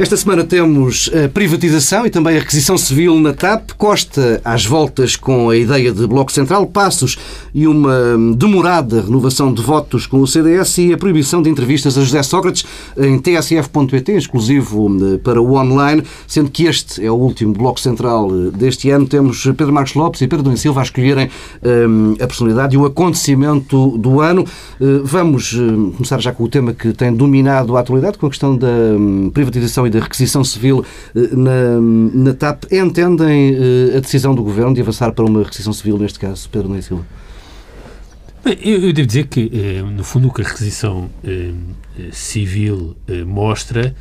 Esta semana temos a privatização e também a requisição civil na TAP. Costa às voltas com a ideia de Bloco Central, passos e uma demorada renovação de votos com o CDS e a proibição de entrevistas a José Sócrates em tsf.pt, exclusivo eh, para o online, sendo que este é o último Bloco Central eh, deste ano. Temos Pedro Marcos Lopes e Pedro Domingos Silva a escolherem um, a personalidade e o acontecimento do ano. Vamos começar já com o tema que tem dominado a atualidade, com a questão da um, privatização e da requisição civil uh, na, na TAP. Entendem a decisão do Governo de avançar para uma requisição civil, neste caso, Pedro Domingos Silva? Bem, eu, eu, devo dizer que, no fundo, o que a requisição civil mostra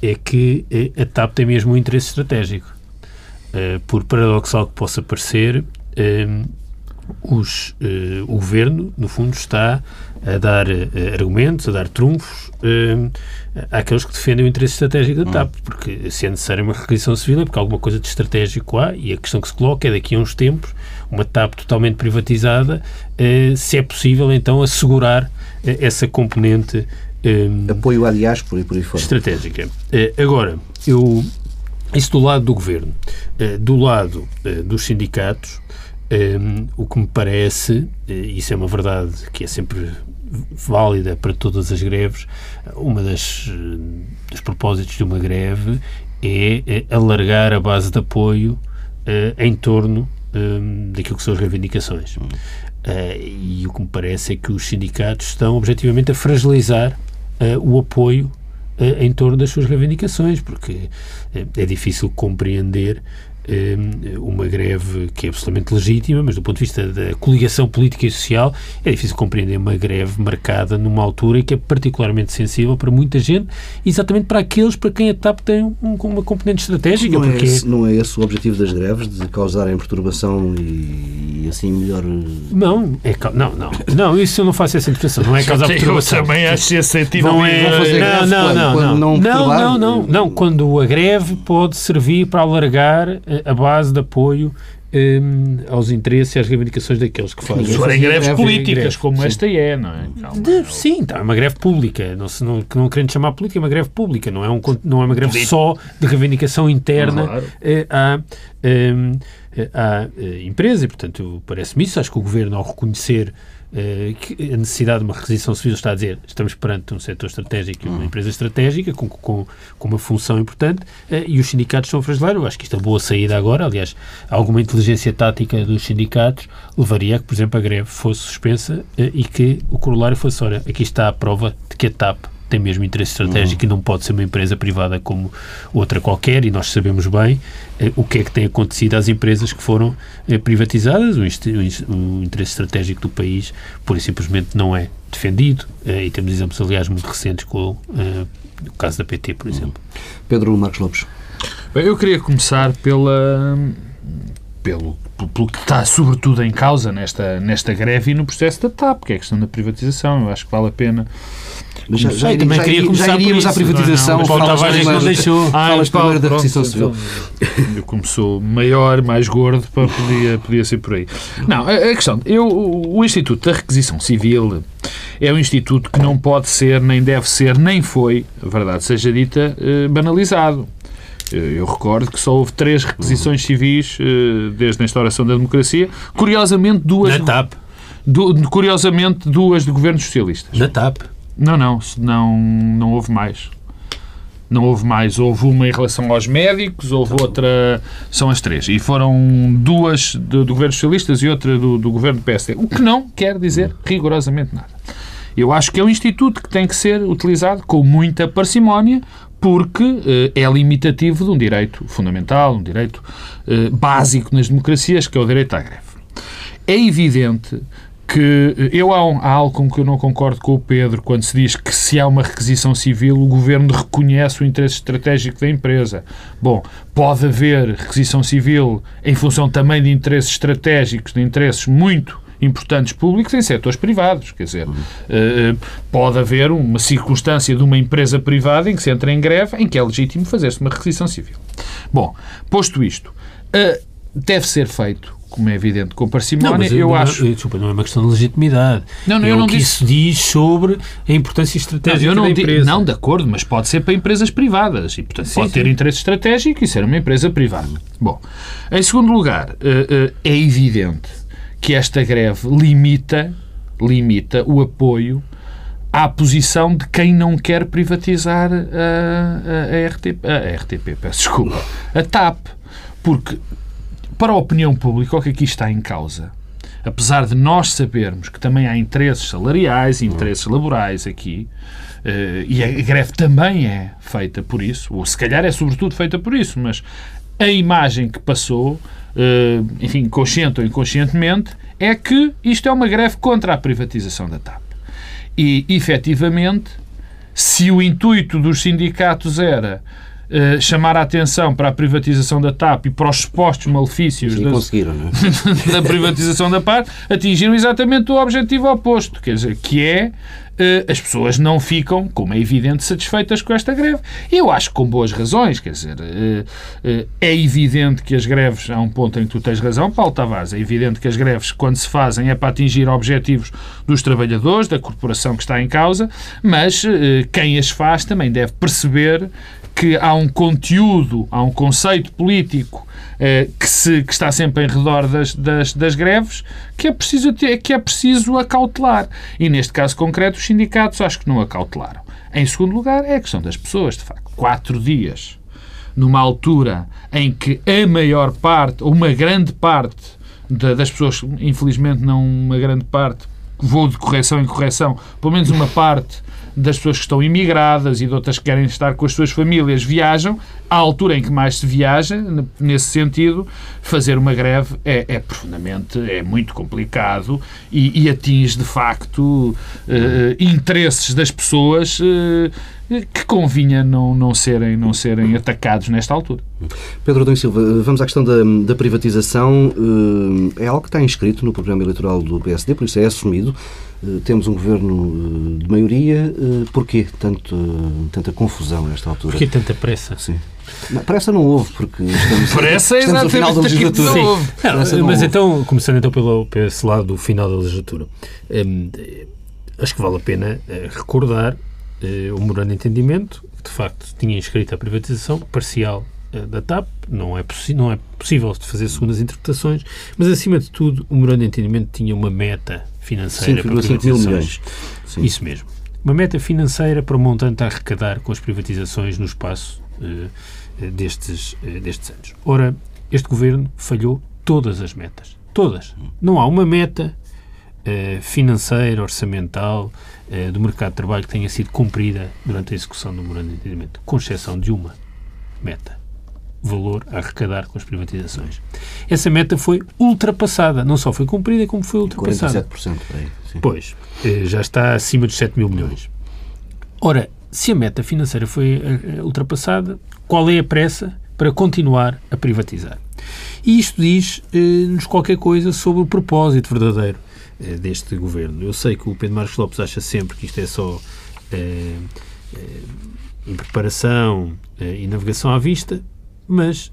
é que a TAP tem mesmo um interesse estratégico. por paradoxal que possa parecer, os, o governo, no fundo, está a dar uh, argumentos, a dar trunfos uh, àqueles que defendem o interesse estratégico da TAP, hum. porque se é necessária uma requisição civil é porque alguma coisa de estratégico há e a questão que se coloca é daqui a uns tempos uma TAP totalmente privatizada, se é possível então assegurar essa componente apoio à diáspora e por aí fora. Estratégica. agora, eu isso do lado do governo. do lado dos sindicatos, o que me parece, e isso é uma verdade que é sempre válida para todas as greves, uma das dos propósitos de uma greve é, é alargar a base de apoio uh, em torno um, daquilo que são as reivindicações. Uh, e o que me parece é que os sindicatos estão objetivamente a fragilizar uh, o apoio em torno das suas reivindicações, porque é difícil compreender uma greve que é absolutamente legítima, mas do ponto de vista da coligação política e social é difícil compreender uma greve marcada numa altura que é particularmente sensível para muita gente, exatamente para aqueles para quem a TAP tem um, uma componente estratégica. Não, é porque... é esse, não é esse o objetivo das greves, de causarem perturbação e, e assim melhor... Não, é, não, não, não, isso eu não faço essa interpretação, não é causar perturbação. Eu também acho esse sentido. Não é, não, não, não, não, não, não, não, não, quando a greve pode servir para alargar a base de apoio um, aos interesses e às reivindicações daqueles que fazem. Se forem greves políticas, como sim. esta é, não é? Calma, de, sim, tá, é uma greve pública. Não, se, não, não querendo chamar política, é uma greve pública. Não é, um, não é uma greve só de reivindicação interna claro. eh, à, eh, à eh, empresa. E, portanto, parece-me isso. Acho que o Governo, ao reconhecer a necessidade de uma requisição civil está a dizer estamos perante um setor estratégico e uma hum. empresa estratégica com, com, com uma função importante eh, e os sindicatos são. Eu acho que isto é boa saída agora. Aliás, alguma inteligência tática dos sindicatos levaria a que, por exemplo, a greve fosse suspensa eh, e que o corolário fosse, ora, aqui está a prova de que a TAP tem mesmo interesse estratégico uhum. e não pode ser uma empresa privada como outra qualquer, e nós sabemos bem eh, o que é que tem acontecido às empresas que foram eh, privatizadas. O, o, interesse estratégico do país, por e simplesmente, não é defendido, eh, e temos exemplos, aliás, muito recentes com eh, o caso da PT, por exemplo. Pedro Marcos Lopes. Bem, eu queria começar pela pelo, pelo que está sobretudo em causa nesta, nesta greve e no processo da TAP, que é a questão da privatização. Eu acho que vale a pena mas já, já, também já, queria começar já iríamos à privatização. Não, não, falas primeiro, não deixou. Ah, falas primeiro da requisição civil. Sou maior, mais gordo, podia, podia ser por aí. Não, a, a questão, eu, o Instituto da Requisição Civil é um instituto que não pode ser, nem deve ser, nem foi, a verdade seja dita, eh, banalizado. Eu recordo que só houve três requisições civis eh, desde a instauração da democracia. Curiosamente, duas. Na TAP. Du, curiosamente, duas de governos socialistas. Na TAP. Não, não, não, não houve mais. Não houve mais. Houve uma em relação aos médicos, houve outra. São as três. E foram duas do, do governo socialista e outra do, do governo do PSD. O que não quer dizer rigorosamente nada. Eu acho que é um instituto que tem que ser utilizado com muita parcimónia, porque eh, é limitativo de um direito fundamental, um direito eh, básico nas democracias, que é o direito à greve. É evidente que eh, eu há, um, há, algo com que eu não concordo com o Pedro quando se diz que se há uma requisição civil o governo reconhece o interesse estratégico da empresa. Bom, pode haver requisição civil em função também de interesses estratégicos, de interesses muito importantes públicos em setores privados. Quer dizer, uh, pode haver uma circunstância de uma empresa privada em que se entra em greve em que é legítimo fazer-se uma requisição civil. Bom, posto isto, uh, deve ser feito como é evidente, com parcimónia, não, eu não, acho... Desculpa, não é uma questão de legitimidade. Não, não, é eu o não que disse... isso diz sobre a importância estratégica não, eu não da empresa. Não, de acordo, mas pode ser para empresas privadas e, portanto, sim, pode ter sim. interesse estratégico e ser uma empresa privada. Bom, em segundo lugar, é evidente que esta greve limita, limita o apoio à posição de quem não quer privatizar a, a, a RTP, a RTP, peço desculpa, a TAP. Porque, para a opinião pública, o que aqui está em causa, apesar de nós sabermos que também há interesses salariais interesses laborais aqui, uh, e a greve também é feita por isso, ou se calhar é sobretudo feita por isso, mas a imagem que passou, uh, enfim, consciente ou inconscientemente, é que isto é uma greve contra a privatização da TAP. E, efetivamente, se o intuito dos sindicatos era uh, chamar a atenção para a privatização da TAP e para os supostos malefícios Sim, da, conseguiram, não é? da privatização da TAP, atingiram exatamente o objetivo oposto, quer dizer, que é as pessoas não ficam, como é evidente, satisfeitas com esta greve. Eu acho que com boas razões, quer dizer, é evidente que as greves, há um ponto em que tu tens razão, Paulo Tavares, é evidente que as greves, quando se fazem, é para atingir objetivos dos trabalhadores, da corporação que está em causa, mas quem as faz também deve perceber que há um conteúdo, há um conceito político eh, que, se, que está sempre em redor das, das, das greves que é, preciso ter, que é preciso acautelar. E neste caso concreto, os sindicatos acho que não acautelaram. Em segundo lugar, é a questão das pessoas, de facto. Quatro dias, numa altura em que a maior parte, ou uma grande parte das pessoas, infelizmente não uma grande parte, vou de correção em correção, pelo menos uma parte das pessoas que estão imigradas e de outras que querem estar com as suas famílias viajam, à altura em que mais se viaja, nesse sentido, fazer uma greve é, é profundamente, é muito complicado e, e atinge, de facto, uh, interesses das pessoas uh, que convinha não, não, serem, não serem atacados nesta altura. Pedro Adão Silva, vamos à questão da, da privatização. É algo que está inscrito no programa eleitoral do PSD, por isso é assumido. Temos um governo de maioria. Porquê tanto, tanta confusão nesta altura? Porquê tanta pressa? Sim. Não, pressa não houve, porque estamos, pressa estamos no final da legislatura. Sim. Não, mas houve. então, começando então pelo, pelo esse lado do final da legislatura, hum, acho que vale a pena recordar o memorando de entendimento, que de facto tinha inscrito a privatização parcial da TAP, não é, não é possível fazer segundas interpretações, mas acima de tudo o memorando de entendimento tinha uma meta financeira para privatizações. Sim. Isso mesmo. Uma meta financeira para o montante a arrecadar com as privatizações no espaço uh, destes, uh, destes anos. Ora, este governo falhou todas as metas. Todas. Não há uma meta uh, financeira, orçamental, do mercado de trabalho que tenha sido cumprida durante a execução do memorando de entendimento, com exceção de uma meta valor a arrecadar com as privatizações. Essa meta foi ultrapassada. Não só foi cumprida, como foi ultrapassada. 47%. Aí, sim. Pois, já está acima dos 7 mil milhões. Ora, se a meta financeira foi ultrapassada, qual é a pressa para continuar a privatizar? E isto diz-nos qualquer coisa sobre o propósito verdadeiro deste governo. Eu sei que o Pedro Marcos Lopes acha sempre que isto é só eh, eh, em preparação eh, e navegação à vista, mas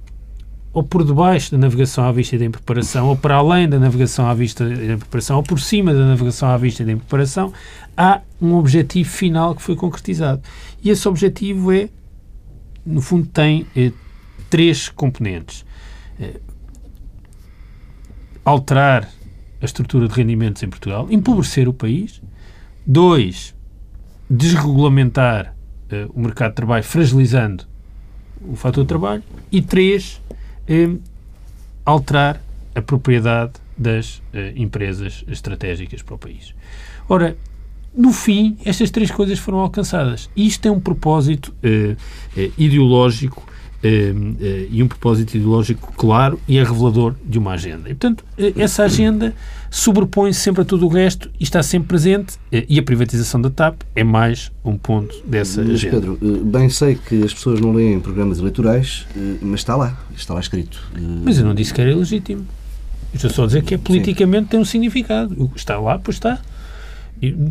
ou por debaixo da navegação à vista e da preparação, ou para além da navegação à vista e da preparação, ou por cima da navegação à vista e da preparação, há um objetivo final que foi concretizado. E esse objetivo é, no fundo, tem eh, três componentes. Eh, alterar a estrutura de rendimentos em Portugal, empobrecer o país. Dois, desregulamentar eh, o mercado de trabalho, fragilizando o fator trabalho. E três, eh, alterar a propriedade das eh, empresas estratégicas para o país. Ora, no fim, estas três coisas foram alcançadas. Isto é um propósito eh, eh, ideológico e um propósito ideológico claro e é revelador de uma agenda. E, portanto, essa agenda sobrepõe sempre a tudo o resto e está sempre presente e a privatização da TAP é mais um ponto dessa mas, agenda. Pedro, bem sei que as pessoas não leem programas eleitorais, mas está lá, está lá escrito. Mas eu não disse que era ilegítimo. Estou só a dizer que é politicamente Sim. tem um significado. Está lá, pois está.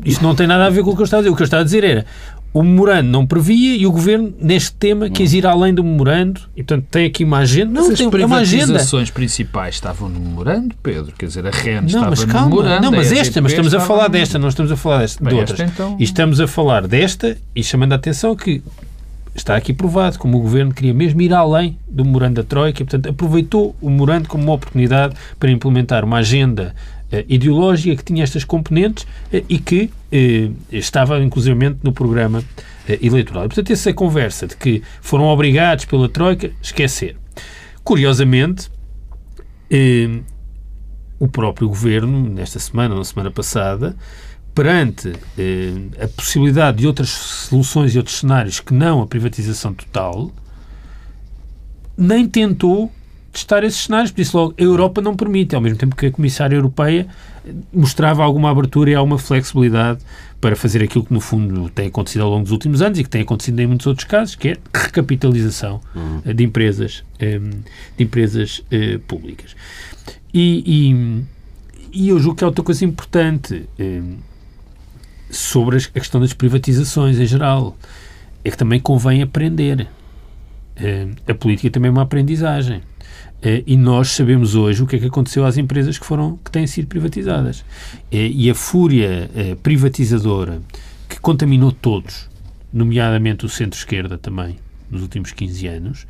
Isso não tem nada a ver com o que eu estava a dizer. O que eu estava a dizer era o memorando não previa e o governo, neste tema, quis ir além do memorando e, portanto, tem aqui uma agenda. Mas não, as tem é uma agenda. privatizações principais estavam no memorando, Pedro. Quer dizer, a REN Não, estava mas no calma. memorando. Não, mas esta, mas estamos a falar no- desta, não estamos a falar desta, de Bem, outras. esta então- E estamos a falar desta e chamando a atenção que está aqui provado como o governo queria mesmo ir além do memorando da Troika e, portanto, aproveitou o memorando como uma oportunidade para implementar uma agenda ideológica que tinha estas componentes eh, e que eh, estava, inclusivamente, no programa eh, eleitoral. E, portanto, essa conversa de que foram obrigados pela Troika, esquecer. Curiosamente, eh, o próprio governo, nesta semana ou na semana passada, perante eh, a possibilidade de outras soluções e outros cenários que não a privatização total, nem tentou testar esses cenários, porque disse logo, a Europa não permite, ao mesmo tempo que a Comissária Europeia eh, mostrava alguma abertura e alguma flexibilidade para fazer aquilo que, no fundo, tem acontecido ao longo dos últimos anos e que tem acontecido em muitos outros casos, que é recapitalização eh, de empresas, eh, de empresas públicas. E, e, e eu julgo que há outra coisa importante sobre a questão das privatizações em geral. É que também convém aprender. A política também é uma aprendizagem. Eh, e nós sabemos hoje o que é que aconteceu às empresas que, foram, que têm sido privatizadas. Eh, e a fúria eh, privatizadora que contaminou todos, nomeadamente o centro-esquerda também, nos últimos 15 anos,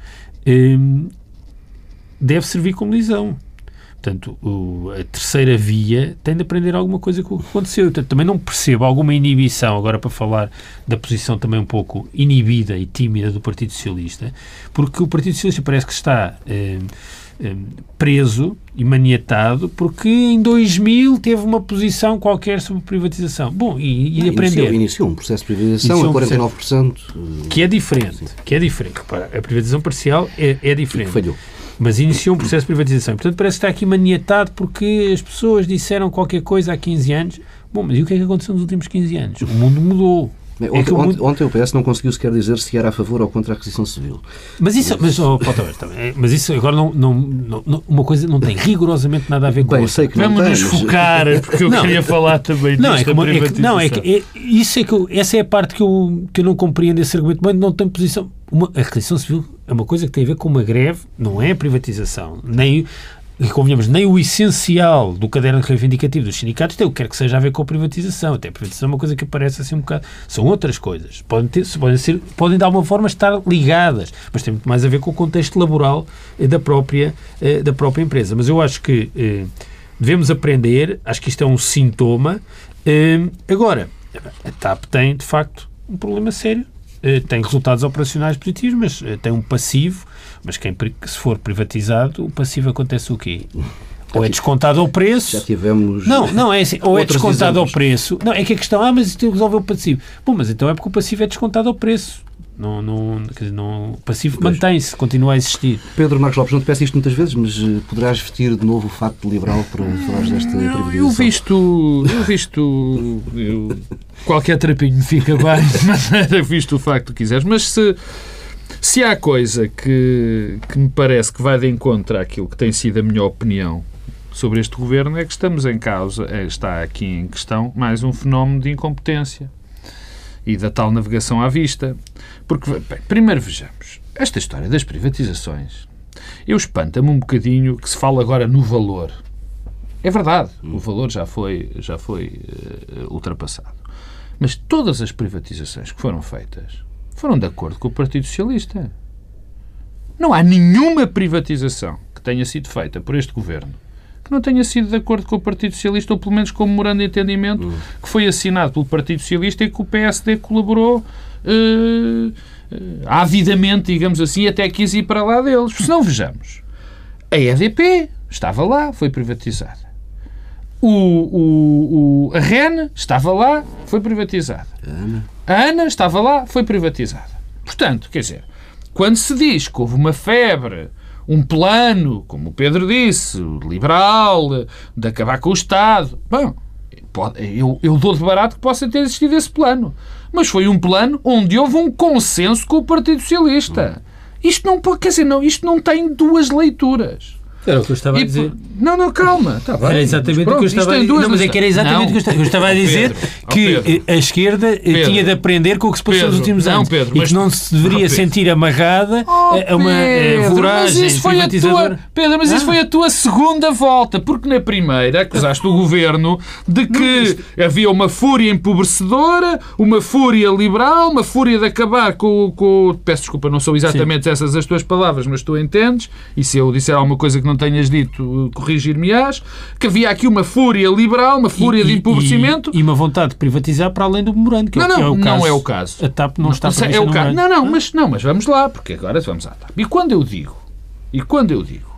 deve servir como lição. Portanto, o- a terceira via tem de aprender alguma coisa com o que aconteceu. Portanto, também não percebo alguma inibição, agora para falar da posição também um pouco inibida e tímida do Partido Socialista, porque o Partido Socialista parece que está eh, eh, preso e maniatado porque em 2000 teve uma posição qualquer sobre privatização. Bom, e, e aprender. Iniciou, iniciou um processo de privatização um a 49%. eh, Que é diferente. Que é diferente. Repara, a privatização parcial é, é que diferente. falhou. Mas iniciou um processo de privatização. Portanto, parece que está aqui maniatado porque as pessoas disseram qualquer coisa há 15 anos. Bom, mas e o que é que aconteceu nos últimos 15 anos? O mundo mudou. Bem, É Ontem, que o mundo- ontem o PS não conseguiu sequer dizer se era a favor ou contra a aquisição civil. Mas isso, mas, oh, Paulo também, é- mas isso agora não, não, não- uma coisa não tem rigorosamente nada a ver com Bem, outra. sei que não Vamos nos focar, porque eu Não. queria falar também Não, é disto que, da uma- é que- privatização. não, é que é- isso é que eu- essa é a parte que eu, que eu não compreendo esse argumento, mas não tem posição. Uma, a aquisição civil é uma coisa que tem a ver com uma greve, não é a privatização, nem e convenhamos, nem o essencial do caderno reivindicativo dos sindicatos tem o que quer que seja a ver com a privatização. Até a privatização é uma coisa que parece assim um bocado. São outras coisas. Podem, ter, podem, ser, podem de alguma forma estar ligadas, mas tem muito mais a ver com o contexto laboral eh, da própria, eh, da própria empresa. Mas eu acho que eh, devemos aprender, acho que isto é um sintoma. Agora, a TAP tem, de facto, um problema sério. Eh, tem resultados operacionais positivos, mas eh, tem um passivo. Mas quem, se for privatizado, o passivo acontece o quê? Ou é descontado ao Já preço. tivemos. Não, não é assim. Ou é descontado ao preço. Não, é que a questão, ah, mas isto resolveu o passivo. Bom, mas então é porque o passivo é descontado ao preço. Não, não, dizer, não, o passivo mantém-se, continua a existir. Pedro Marcos Lopes, não te peço isto muitas vezes, mas eh, poderás vestir de novo o fato de liberal para falares desta Eu, privatização. eu visto, eu visto eu- qualquer trapinho me fica bem, mas era visto o facto que quiseres. Mas se, se há coisa que, que me parece que vai de encontro àquilo que tem sido a minha opinião sobre este governo, é que estamos em causa, é, está aqui em questão mais um fenómeno de incompetência e da tal navegação à vista. Porque, bem, primeiro vejamos, esta história das privatizações, eu espanta-me um bocadinho que se fala agora no valor. É verdade, o valor já foi, já foi eh, ultrapassado. Mas todas as privatizações que foram feitas foram de acordo com o Partido Socialista. Não há nenhuma privatização que tenha sido feita por este governo que não tenha sido de acordo com o Partido Socialista, ou pelo menos com o memorando de entendimento que foi assinado pelo Partido Socialista e que o PSD colaborou eh, eh, avidamente, digamos assim, até quis ir para lá deles. Se não vejamos, a EDP estava lá, foi privatizada. O, o, o- a REN estava lá, foi privatizada. A ANA estava lá, foi privatizada. Portanto, quer dizer, quando se diz que houve uma febre, um plano, como o Pedro disse, liberal, de acabar com o Estado, bom, eu, eu dou de barato que possa ter existido esse plano. Mas foi um plano onde houve um consenso com o Partido Socialista. Isto não quer dizer, não, isto não tem duas leituras. Era o que eu estava E a dizer. Não, não, calma. Tá bem. Era exatamente Pronto, o que eu estava a dizer. Não, mas é que era exatamente o que eu estava, a dizer Pedro, que Pedro. a esquerda eh, Pedro. tinha de aprender com o que se passou nos Pedro, últimos não, anos Pedro, e mas- que não se deveria sentir amarrada Oh, a uma eh, Pedro, voragem mas isso foi a tua. Pedro, mas isso Ah. foi a tua segunda volta, porque na primeira acusaste o governo de que havia uma fúria empobrecedora, uma fúria liberal, uma fúria de acabar com, com peço desculpa, não são exatamente essas as tuas palavras, mas tu entendes, e se eu disser alguma coisa que não tenhas dito, corrigir-me-ás, que havia aqui uma fúria liberal, uma fúria E- de empobrecimento. E, e uma vontade de privatizar para além do memorando, que é Não, o é não, o não caso. é o caso. A TAP não, está Não, prevista é o caso. Não, não, mas, não, mas vamos lá, porque agora vamos à TAP. E quando eu digo, e quando eu digo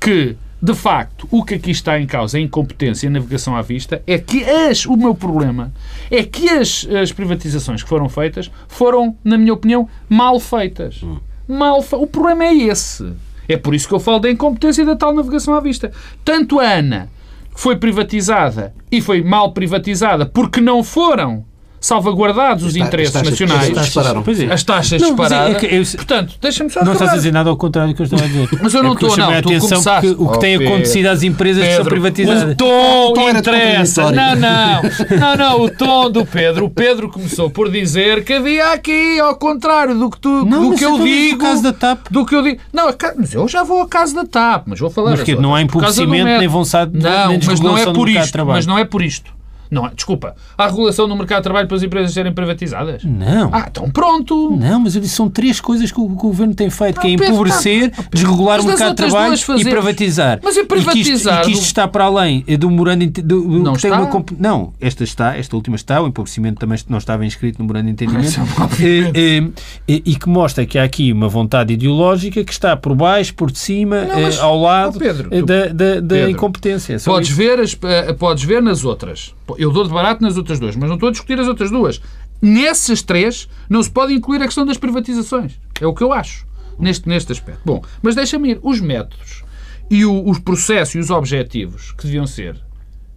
que, de facto, o que aqui está em causa é incompetência e navegação à vista, é que as, o meu problema é que as, as privatizações que foram feitas foram, na minha opinião, mal feitas. Mal fe... O problema é esse. É por isso que eu falo da incompetência da tal navegação à vista. Tanto a ANA foi privatizada e foi mal privatizada porque não foram salvaguardados os ta- interesses taxas- nacionais. as taxas dispararam. Pois é. As taxas Não, é- disparadas. é que eu- Portanto, deixa-me só Não estás a dizer nada ao contrário do que eu estava a dizer. Mas eu não É estou, não. Tu atenção começaste. porque o que tem Pedro. acontecido às empresas que são Pedro, privatizadas. O tom, O tom era interessa. Não, não. Não, não. O tom do Pedro. O Pedro começou por dizer que havia aqui, ao contrário do que, tu, Não, do que eu então, digo. caso da TAP. Do que eu digo. Não, mas eu já vou ao caso da TAP, mas vou falar. Mas que não há empobrecimento, nem vontade de- Não, mas não é por isto. trabalho. Mas não é por isto. Não, é- desculpa. Há regulação no mercado de trabalho para as empresas serem privatizadas? Não. Ah, então pronto. Não, mas eu disse são três coisas que o, governo tem feito, que é Ah, empobrecer, tá- desregular o mercado de trabalho e privatizar. Mas é privatizar e que isto do- está para além do memorando de ente- do, do- Não está? uma não, esta está, esta última está, o empobrecimento também não estava inscrito no memorando de entendimento. Isso é obviamente. Eh, eh, e, que mostra que há aqui uma vontade ideológica que está por baixo, por cima, eh, ao lado tu- da, incompetência. É Podes ver, as, podes ver nas outras. Eu dou de barato nas outras duas, mas não estou a discutir as outras duas. Nessas três, não se pode incluir a questão das privatizações. É o que eu acho, neste, neste aspecto. Bom, mas deixa-me ir. Os métodos e o, os processos e os objetivos que deviam ser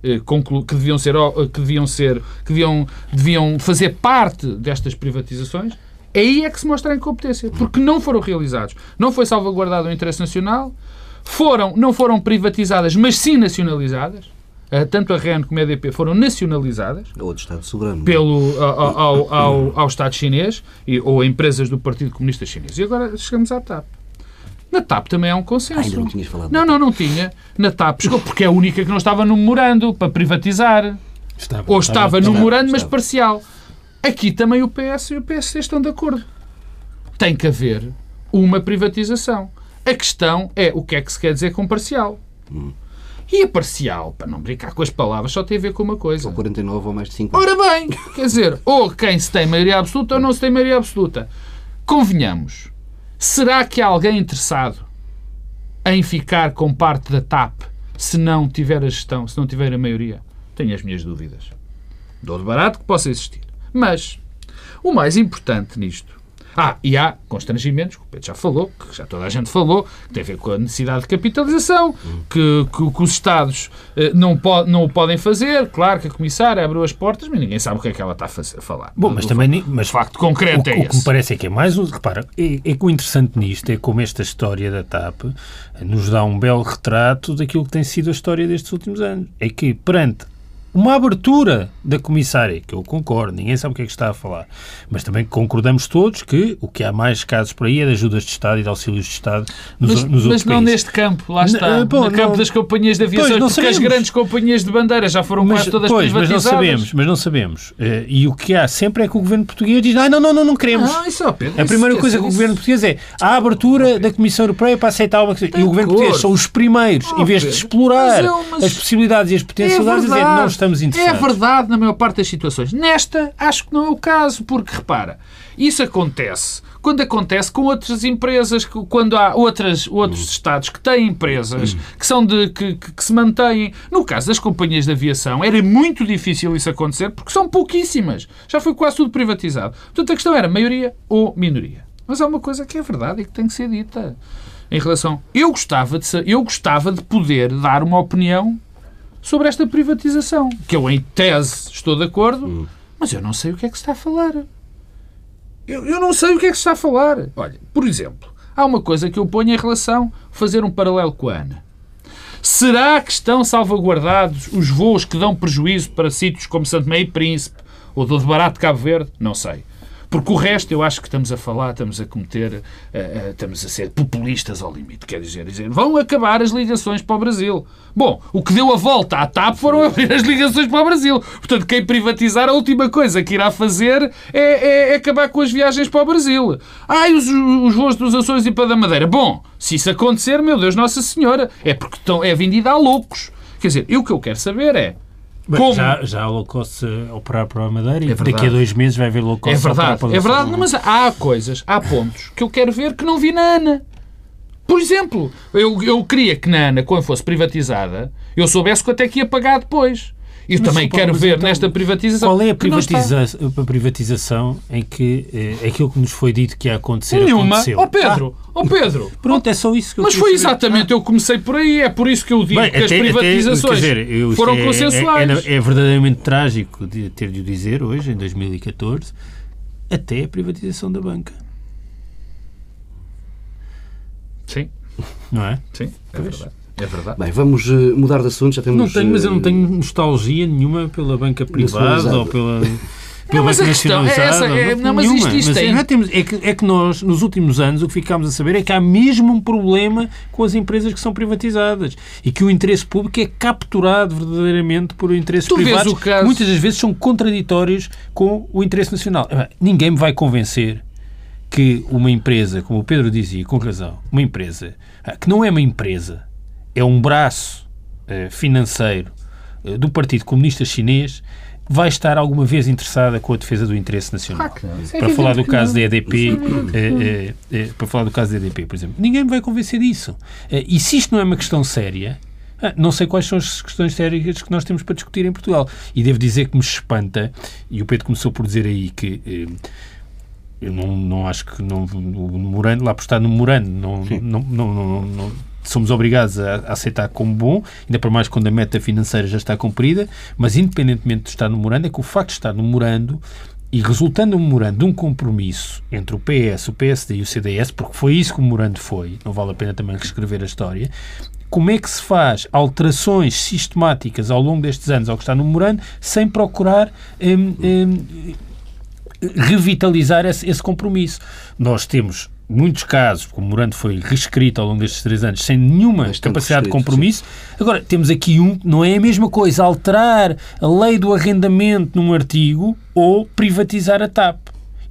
eh, que deviam ser que deviam ser que deviam, deviam fazer parte destas privatizações aí é que se mostra a incompetência porque não foram realizados não foi salvaguardado o interesse nacional foram não foram privatizadas mas sim nacionalizadas tanto a REN como a EDP foram nacionalizadas É outro Estado soberano. pelo, ao, ao, ao, ao Estado chinês e, ou a empresas do Partido Comunista Chinês. E agora chegamos à TAP. Na TAP também há um consenso. Ah, ainda não tinhas falado Não, não, não tinha. Na TAP chegou porque é a única que não estava no memorando para privatizar. Estava, Ou estava no estava, memorando, mas parcial. Aqui também o PS e o PSD estão de acordo. Tem que haver uma privatização. A questão é o que é que se quer dizer com parcial. E a parcial, para não brincar com as palavras, só tem a ver com uma coisa. 49 ou mais de 50. Ora bem, quer dizer, ou quem se tem maioria absoluta ou não se tem maioria absoluta. Convenhamos, será que há alguém interessado em ficar com parte da TAP se não tiver a gestão, se não tiver a maioria? Tenho as minhas dúvidas. Dou de barato que possa existir. Mas o mais importante nisto. Ah, e há constrangimentos, que o Pedro já falou, que já toda a gente falou, que tem a ver com a necessidade de capitalização, que, que- que os Estados eh, não, não o podem fazer. Claro que a Comissária abriu as portas, mas ninguém sabe o que é que ela está a, fazer, a falar. Bom, mas Do- também. Mas o facto concreto o, é o que me esse. parece é que é mais. Repara, é, é que o interessante nisto é como esta história da TAP nos dá um belo retrato daquilo que tem sido a história destes últimos anos. É que perante uma abertura da comissária, que eu concordo, ninguém sabe o que é que está a falar, mas também concordamos todos que o que há mais casos por aí é de ajudas de Estado e de auxílios de Estado nos, Mas, nos mas outros não países. neste campo, lá N- está. eh, bom, no campo não- das companhias de aviação, Pois, porque as sabemos. grandes companhias de bandeira já foram Mas, quase todas pois, mas privatizadas. não sabemos, mas não sabemos. Eh, E o que há sempre é que o governo português diz: ah, não, não, não, não queremos. Isso, Pedro, A isso- primeira isso- coisa que o governo português é a abertura da Comissão Europeia para aceitar uma. E o governo português são os primeiros, em vez de explorar mas mas- as possibilidades e as potencialidades, dizer não estamos É interessados. verdade na maior parte das situações. Nesta, acho que não é o caso, porque repara, isso acontece quando acontece com outras empresas, quando há outras, outros Estados que têm empresas que são de que, que- se mantêm. No caso das companhias de aviação, era muito difícil isso acontecer porque são pouquíssimas. Já foi quase tudo privatizado. Portanto, a questão era maioria ou minoria. Mas há uma coisa que é verdade e que tem que ser dita. Em relação. Eu gostava de, eu gostava de poder dar uma opinião sobre esta privatização. Que eu, em tese, estou de acordo, mas eu não sei o que é que se está a falar. Eu, eu não sei o que é que se está a falar. Olha, por exemplo, há uma coisa que eu ponho em relação, fazer um paralelo com a ANA. Será que estão salvaguardados os voos que dão prejuízo para sítios como Santo Meio e Príncipe ou do Barato de Cabo Verde? Não sei. Porque o resto, eu acho que estamos a falar, estamos a cometer, uh, uh, estamos a ser populistas ao limite. Quer dizer, dizer, vão acabar as ligações para o Brasil. Bom, o que deu a volta à TAP foram abrir as ligações para o Brasil. Portanto, quem privatizar, a última coisa que irá fazer é, é, é acabar com as viagens para o Brasil. Ai, os, os voos dos Açores e para da Madeira. Bom, se isso acontecer, meu Deus, Nossa Senhora, é porque estão, é vendida a loucos. Quer dizer, eu o que eu quero saber é Como? Já, já há low cost a operar para a Madeira e é daqui a dois meses vai haver low cost É verdade, é verdade, mas há coisas, há pontos que eu quero ver que não vi na ANA. Por exemplo, eu, eu queria que na ANA, quando fosse privatizada, eu soubesse quanto é que ia pagar depois. E eu também quero ver então, nesta privatização. Qual é a, privatiza a privatização em que eh, aquilo que nos foi dito que ia acontecer Nenhuma. aconteceu? Ó oh, Pedro, ah. oh, Pedro. Pronto, é só isso que eu Mas foi exatamente, ah. eu comecei por aí, é por isso que eu digo Bem, que até, as privatizações até, dizer, foram é, consensuais. É, é, é, verdadeiramente trágico de ter de o dizer hoje, em 2014, até a privatização da banca. Sim. Não é? Sim, é verdade. É verdade. Bem, vamos eh, mudar de assunto. Já temos, não tenho, mas eu não tenho nostalgia nenhuma pela banca privada ou pela. Não, mas a questão é essa. É, não, mas isto, isto mas tem... é, temos, é, que, é que nós, nos últimos anos, o que ficámos a saber é que há mesmo um problema com as empresas que são privatizadas e que o interesse público é capturado verdadeiramente por interesses tu privados caso... que muitas das vezes são contraditórios com o interesse nacional. Ninguém me vai convencer que uma empresa, como o Pedro dizia, com razão, uma empresa ah, que não é uma empresa, é um braço uh, financeiro uh, do Partido Comunista Chinês, vai estar alguma vez interessada com a defesa do interesse nacional. para é falar do caso da EDP, é para falar do caso da EDP, por exemplo, ninguém me vai convencer disso. e se isto não é uma questão séria, ah, não sei quais são as questões sérias que nós temos para discutir em Portugal. E devo dizer que me espanta, e o Pedro começou por dizer aí que eu não, não acho que não, o memorando, lá por estar no memorando, não, não, não, não, não, somos obrigados a, aceitar como bom, ainda para mais quando a meta financeira já está cumprida, mas independentemente de estar no memorando, é que o facto de estar no memorando e resultando um memorando de um compromisso entre o PS, o PSD e o CDS, porque foi isso que o memorando foi, não vale a pena também reescrever a história, como é que se faz alterações sistemáticas ao longo destes anos ao que está no memorando sem procurar hum, hum, revitalizar esse, esse compromisso? Nós temos muitos casos, como o Morando foi reescrito ao longo destes três anos, sem nenhuma Bastante capacidade de compromisso. Sim. Agora, temos aqui um, não é a mesma coisa, alterar a lei do arrendamento num artigo ou privatizar a TAP.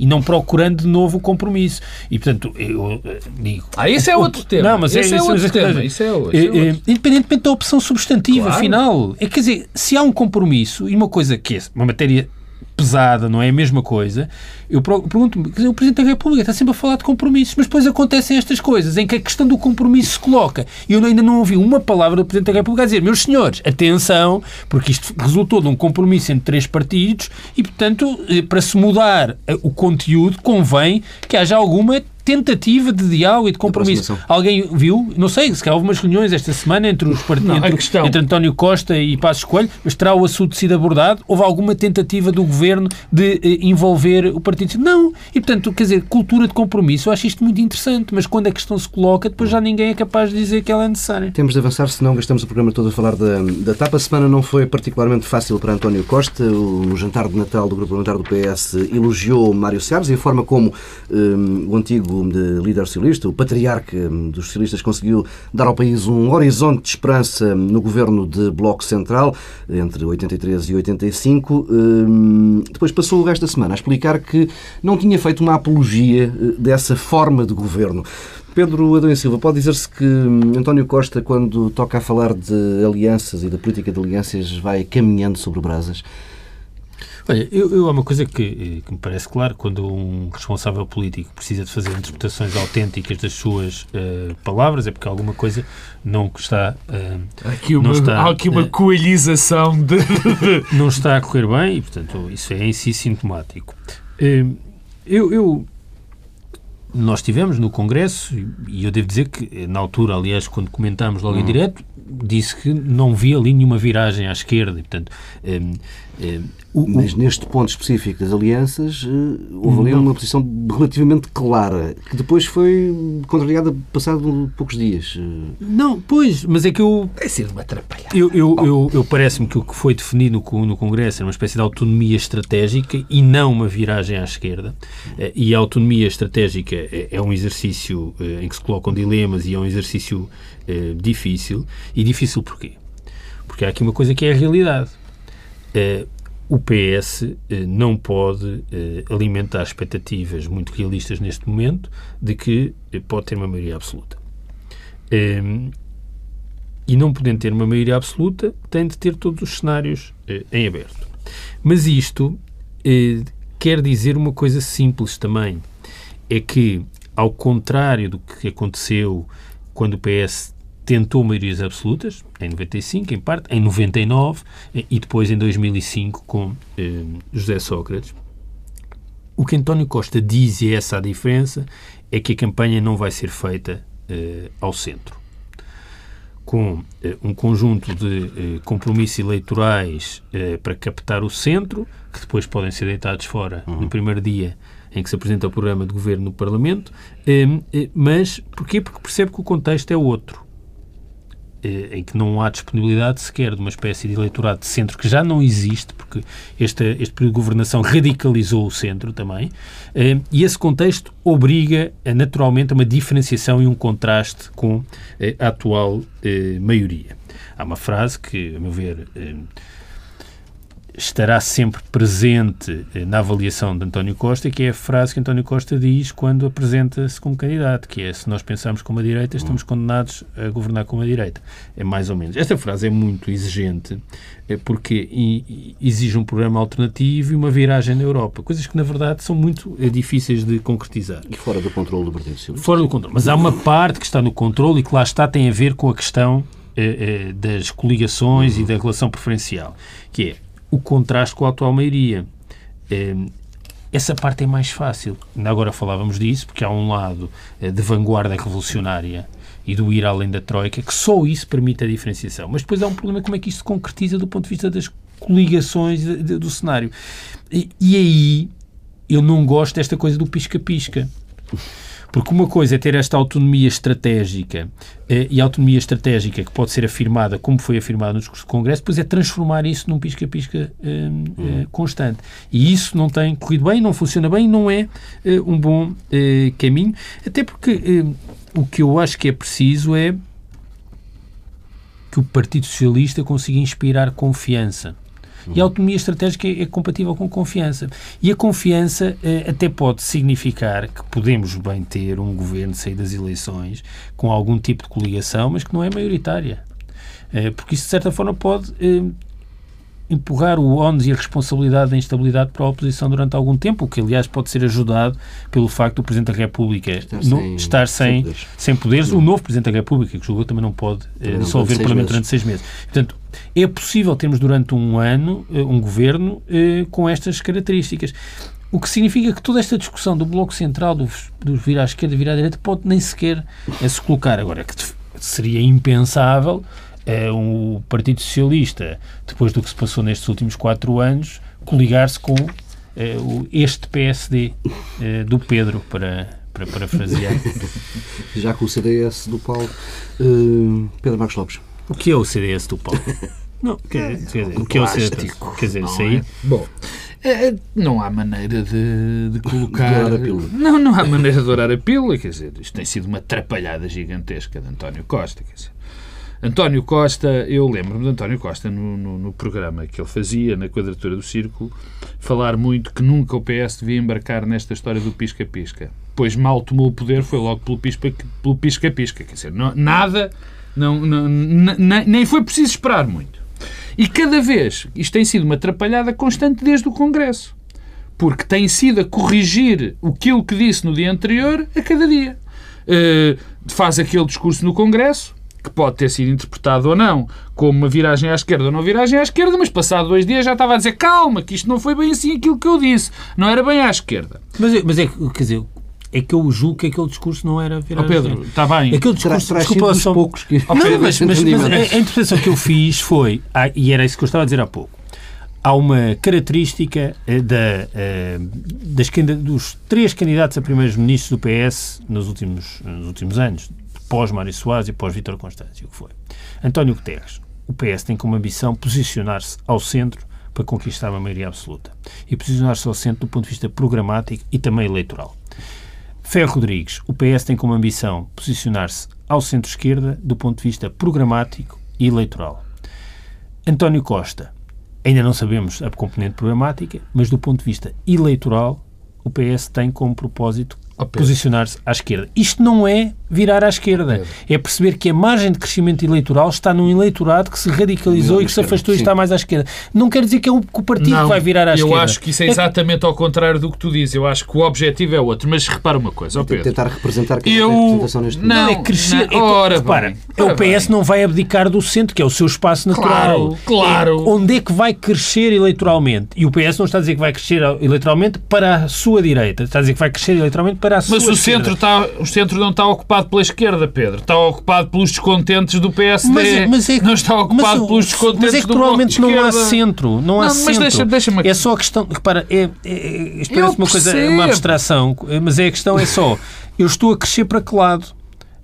E não procurando de novo o compromisso. E, portanto, eu eh, digo... Ah, isso é outro tema. Não, mas é, esse é, outro tema. Isso é, outro, é outro. Independentemente da opção substantiva claro. final. É, quer dizer, se há um compromisso, e uma coisa que é uma matéria pesada, não é a mesma coisa. Eu pergunto-me, o Presidente da República está sempre a falar de compromissos, mas depois acontecem estas coisas em que a questão do compromisso se coloca. E eu ainda não ouvi uma palavra do Presidente da República a dizer, meus senhores, atenção, porque isto resultou de um compromisso entre três partidos e, portanto, eh, para se mudar eh, o conteúdo, convém que haja alguma tentativa de diálogo e de compromisso. Alguém viu? Não sei, se calhar houve umas reuniões esta semana entre, os part... não, entre, questão... entre António Costa e Passos Coelho, mas terá o assunto sido abordado? Houve alguma tentativa do governo de eh, envolver o Partido? Não. E, portanto, quer dizer, cultura de compromisso, eu acho isto muito interessante, mas quando a questão se coloca, depois já ninguém é capaz de dizer que ela é necessária. Temos de avançar, senão gastamos o programa todo a falar da, da TAP. A semana não foi particularmente fácil para António Costa. O, no jantar de Natal do Grupo Parlamentar do PS elogiou Mário Seabes e a forma como um, o antigo líder socialista, o patriarca hum, dos socialistas, conseguiu dar ao país um horizonte de esperança no governo de Bloco Central entre 83 e 85. Hum, depois passou o resto da semana a explicar que não tinha feito uma apologia eh, dessa forma de governo. Pedro Adão e Silva, pode dizer-se que hum, António Costa, quando toca a falar de alianças e da política de alianças, vai caminhando sobre brasas? Olha, eu, eu, há uma coisa que, eh, que, me parece claro, quando um responsável político precisa de fazer interpretações autênticas das suas uh, palavras, é porque alguma coisa não está... Uh, aqui uma, não está, há aqui uma uh, coelhização de... não está a correr bem e, portanto, isso é em si sintomático. eu, eu nós tivemos no Congresso, e eu devo dizer que, na altura, aliás, quando comentámos logo uhum. em direto, disse que não via ali nenhuma viragem à esquerda. E, portanto, Mas neste ponto específico das alianças, eh, houve ali uma posição relativamente clara, que depois foi contrariada passado poucos dias. Não, pois, mas é que eu. É sido uma atrapalhada. Eu, eu, eu, eu parece-me que o que foi definido no, no Congresso era uma espécie de autonomia estratégica e não uma viragem à esquerda. Eh, e a autonomia estratégica é, é um exercício eh, em que se colocam dilemas e é um exercício difícil. E difícil porquê? Porque há aqui uma coisa que é a realidade. O PS eh, não pode eh, alimentar expectativas muito realistas neste momento de que eh, pode ter uma maioria absoluta. Ehm, e não podendo ter uma maioria absoluta, tem de ter todos os cenários em aberto. Mas isto quer dizer uma coisa simples também. É que, ao contrário do que aconteceu quando o PS tentou maiorias absolutas, em 95, em parte, em 99 e depois em 2005 com eh, José Sócrates. O que António Costa diz, e é essa a diferença, é que a campanha não vai ser feita eh, ao centro. Com eh, um conjunto de eh, compromissos eleitorais eh, para captar o centro, que depois podem ser deitados fora uhum. no primeiro dia em que se apresenta o programa de governo no Parlamento, eh, mas porquê? Porque percebe que o contexto é outro. Eh, em que não há disponibilidade sequer de uma espécie de eleitorado de centro que já não existe, porque este, este período de governação radicalizou o centro também, eh, e esse contexto obriga naturalmente a uma diferenciação e um contraste com eh, a atual maioria. Há uma frase que, a meu ver, estará sempre presente eh, na avaliação de António Costa, que é a frase que António Costa diz quando apresenta-se como candidato, que é se nós pensamos como a direita, estamos condenados a governar como a direita. É mais ou menos. Esta frase é muito exigente eh, porque exige um programa alternativo e uma viragem na Europa, coisas que na verdade são muito eh, difíceis de concretizar. E fora do controle do Partido Socialista. Fora do controle. Mas há uma parte que está no controle e que lá está tem a ver com a questão das coligações uhum. e da relação preferencial, que é o contraste com a atual maioria. Ehm, essa parte é mais fácil. Ainda agora falávamos disso, porque há um lado eh, de vanguarda revolucionária e do ir além da Troika, que só isso permite a diferenciação. Mas depois há um problema como é que isto se concretiza do ponto de vista das coligações do cenário. E, e aí eu não gosto desta coisa do pisca-pisca. Porque uma coisa é ter esta autonomia estratégica eh, e a autonomia estratégica que pode ser afirmada, como foi afirmada no discurso do Congresso, depois é transformar isso num pisca-pisca eh, uhum. constante. E isso não tem corrido bem, não funciona bem, não é um bom caminho. Até porque o que eu acho que é preciso é que o Partido Socialista consiga inspirar confiança e a autonomia estratégica é, é compatível com confiança. E a confiança eh, até pode significar que podemos bem ter um governo sair das eleições com algum tipo de coligação, mas que não é maioritária. Eh, porque isso, de certa forma, pode eh, empurrar o ónus e a responsabilidade da instabilidade para a oposição durante algum tempo, o que, aliás, pode ser ajudado pelo facto do Presidente da República estar, no, sem, estar sem, sem poderes. Sem poderes. O novo Presidente da República, que julgou, também não pode eh, dissolver o Parlamento durante seis meses. Portanto, é possível termos durante um ano eh, um governo eh, com estas características. O que significa que toda esta discussão do Bloco Central, do, do vir à esquerda, vir à direita, pode nem sequer eh, se colocar. Agora, que seria impensável é, o Partido Socialista, depois do que se passou nestes últimos quatro anos, coligar-se com é, o, este PSD é, do Pedro, para, para parafrasear. Já com o CDS do Paulo. Uh, Pedro Marcos Lopes. O que é o CDS do Paulo? Não, quer, quer dizer, o que é o CDS? Quer dizer, isso aí. É? Bom. É, não há maneira de, de colocar. a pílula. Não, não há maneira de dourar a pílula. Quer dizer, isto tem sido uma atrapalhada gigantesca de António Costa. Quer dizer, António Costa, eu lembro-me de António Costa no, no, no, programa que ele fazia, na Quadratura do Círculo, falar muito que nunca o PS devia embarcar nesta história do pisca-pisca. Pois mal tomou o poder, foi logo pelo pisca-pisca. Quer dizer, não, nada, não, não, nem foi preciso esperar muito. E cada vez, isto tem sido uma atrapalhada constante desde o Congresso. Porque tem sido a corrigir aquilo que disse no dia anterior a cada dia. Uh, faz aquele discurso no Congresso, que pode ter sido interpretado ou não como uma viragem à esquerda ou não viragem à esquerda, mas passado dois dias já estava a dizer calma, que isto não foi bem assim aquilo que eu disse, não era bem à esquerda. Mas, mas é, quer dizer, é que eu julgo que aquele discurso não era viragem. Oh Pedro, está bem. Aquele discurso, terá, desculpa, são... poucos que... Oh, não, mas, mas, mas a, a interpretação que eu fiz foi, ah, e era isso que eu estava a dizer há pouco, há uma característica uh, da, uh, das, dos três candidatos a primeiros-ministros do PS nos últimos, nos últimos anos, pós Mário Soares e pós Vítor Constâncio, que foi. António Guterres. O PS tem como ambição posicionar-se ao centro para conquistar uma maioria absoluta. E posicionar-se ao centro do ponto de vista programático e também eleitoral. Ferro Rodrigues, o PS tem como ambição posicionar-se ao centro-esquerda do ponto de vista programático e eleitoral. António Costa, ainda não sabemos a componente programática, mas do ponto de vista eleitoral, o PS tem como propósito posicionar-se à esquerda. Isto não é virar à esquerda. É perceber que a margem de crescimento eleitoral está num eleitorado que se radicalizou não, e que se afastou sim. e está mais à esquerda. Não quer dizer que é o, que o partido não, que vai virar à eu esquerda. Eu acho que isso é exatamente ao contrário do que tu dizes. Eu acho que o objetivo é outro. Mas repara uma coisa, oh Pedro. Tentar representar que eu... a representação neste momento. Não, é crescer. Não, ora, é, repara, ora o PS bem. não vai abdicar do centro, que é o seu espaço natural. Claro, claro. É onde é que vai crescer eleitoralmente? E o PS não está a dizer que vai crescer eleitoralmente para a sua direita. Está a dizer que vai crescer eleitoralmente para a sua Mas o centro, está, o centro não está ocupado pela esquerda, Pedro. Está ocupado pelos descontentes do PSD. Mas, é- mas é, não está ocupado mas, pelos descontentes Mas é que provavelmente não há centro. Não há não, centro. Mas deixa, é só a questão. Repara, é, é, é parece uma coisa, uma abstração, mas é a questão é só. Eu estou a crescer para que lado?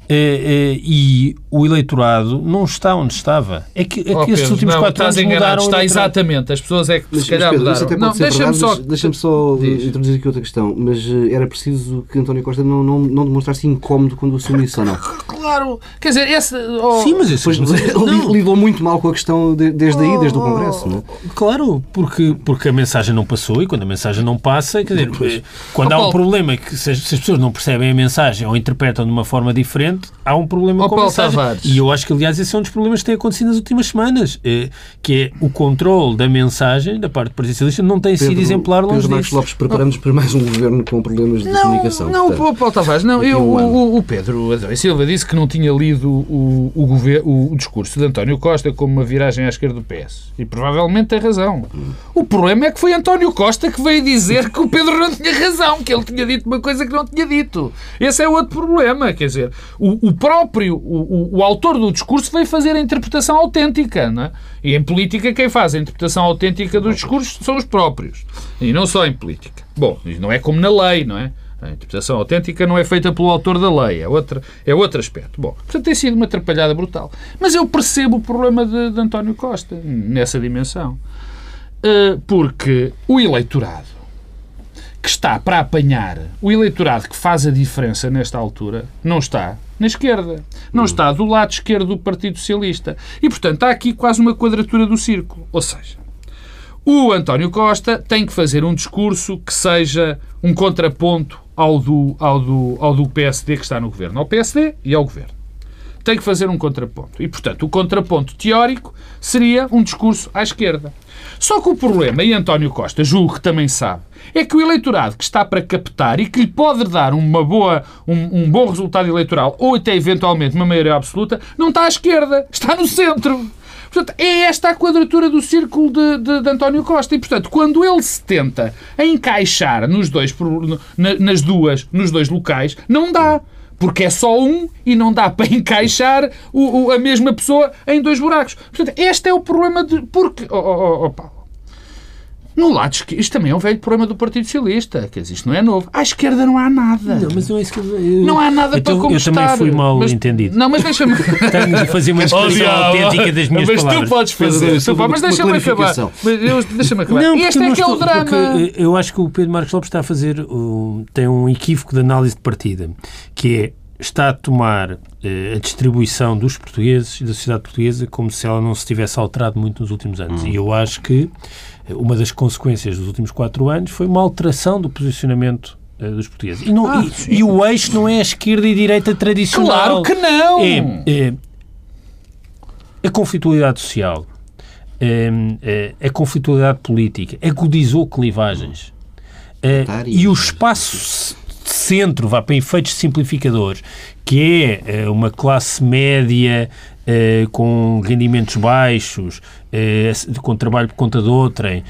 É, é, e o eleitorado não está onde estava. É que, é que oh, esses últimos não, quatro anos mudaram Está exatamente. As pessoas é que mas, se calhar Pedro, mudaram. Não, deixa-me só... Deixa só introduzir aqui outra questão. Mas uh, era preciso que António Costa não, não, não demonstrasse incómodo quando assumisse ou não? Claro. Quer dizer, esse... Oh, Sim, mas esse... Pois, lidou muito mal com a questão de, desde aí, desde o Congresso, não é? Claro, porque, porque a mensagem não passou e quando a mensagem não passa, quer dizer, pois. quando oh, há um problema que se as, se as pessoas não percebem a mensagem ou interpretam de uma forma diferente, há um problema oh, com a mensagem. Tavares. E eu acho que, aliás, esse é um dos problemas que tem acontecido nas últimas semanas, é, que é o controle da mensagem da parte do Partido Socialista não tem Pedro, sido exemplar longe Pedro Marcos Lopes, preparamos para mais um governo com problemas de não, comunicação. Não, portanto, Paulo Tavares, não. Eu, um o, o, Pedro Adão Silva disse que não tinha lido o, o, governo, o discurso de António Costa como uma viragem à esquerda do PS. E provavelmente tem razão. O problema é que foi António Costa que veio dizer que o Pedro não tinha razão, que ele tinha dito uma coisa que não tinha dito. Esse é outro problema. Quer dizer, o, o próprio, o, o, autor do discurso veio fazer a interpretação autêntica. Não é? E em política, quem faz a interpretação autêntica dos discursos são os próprios. E não só em política. Bom, não é como na lei, não é? A interpretação autêntica não é feita pelo autor da lei, é, outra, é outro aspecto. Bom, portanto, tem sido uma atrapalhada brutal. Mas eu percebo o problema de, de António Costa nessa dimensão. Uh, porque o eleitorado que está para apanhar o eleitorado que faz a diferença nesta altura não está na esquerda. Não está do lado esquerdo do Partido Socialista. E, portanto, há aqui quase uma quadratura do círculo. Ou seja, o António Costa tem que fazer um discurso que seja um contraponto ao do, ao do, ao do PSD que está no governo. Ao PSD e ao governo. Tem que fazer um contraponto. E, portanto, o contraponto teórico seria um discurso à esquerda. Só que o problema, e António Costa julgo que também sabe, é que o eleitorado que está para captar e que lhe pode dar uma boa, um, um bom resultado eleitoral ou até eventualmente uma maioria absoluta, não está à esquerda, está no centro. Portanto, é esta a quadratura do círculo de, de, de, António Costa. E, portanto, quando ele se tenta encaixar nos dois, nas duas, nos dois locais, não dá. Porque é só um e não dá para encaixar o, o, a mesma pessoa em dois buracos. Portanto, este é o problema de. Porque. Oh, oh, oh, Paulo. No lado esquerdo, isto também é um velho problema do Partido Socialista. Quer dizer, isto não é novo. À esquerda não há nada. Não, mas não é isso que eu... Não há nada então, para conquistar. Eu também fui mal mas, entendido. Não, mas deixa-me... Tenho de fazer uma expressão autêntica das minhas mas palavras. Mas tu podes fazer. Tu, mas deixa-me acabar. Deixa-me acabar. Não, este é que é o drama. Eu acho que o Pedro Marcos Lopes está a fazer... tem um equívoco de análise de partida, que é está a tomar eh, a distribuição dos portugueses e da sociedade portuguesa como se ela não se tivesse alterado muito nos últimos anos. Hum. E eu acho que uma das consequências dos últimos quatro anos foi uma alteração do posicionamento eh, dos portugueses. E, não, ah, e, e, o eixo não é a esquerda e direita tradicional. Claro que não! É, é a conflitualidade social, é, é, a conflitualidade política, agudizou clivagens. É, e o espaço centro, vá para efeitos simplificadores, que é eh, uma classe média eh, com rendimentos baixos, eh, com trabalho por conta de outrem,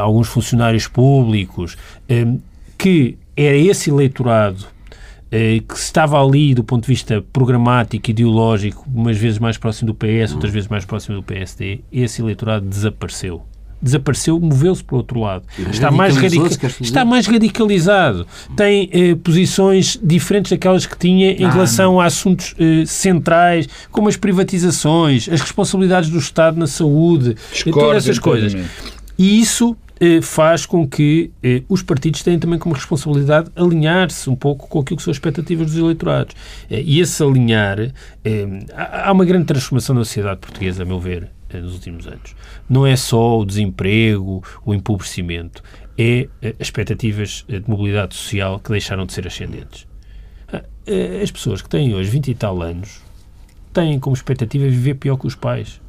alguns funcionários públicos, que era esse eleitorado que estava ali do ponto de vista programático, ideológico, umas vezes mais próximo do PS, outras vezes mais próximo do PSD, esse eleitorado desapareceu desapareceu, moveu-se para o outro lado. Está mais, radica está mais radicalizado. Tem eh, posições diferentes daquelas que tinha em ah, relação não. a assuntos eh, centrais, como as privatizações, as responsabilidades do Estado na saúde, Discordo, todas essas coisas. E isso eh, faz com que eh, os partidos tenham também como responsabilidade alinhar-se um pouco com aquilo que são as expectativas dos eleitorados. Eh, e esse alinhar. Há uma grande transformação na sociedade portuguesa, a meu ver, nos últimos anos. Não é só o desemprego, o empobrecimento, é as expectativas de mobilidade social que deixaram de ser ascendentes. Ah, as pessoas que têm hoje 20 e tal anos têm como expectativa viver pior que os pais.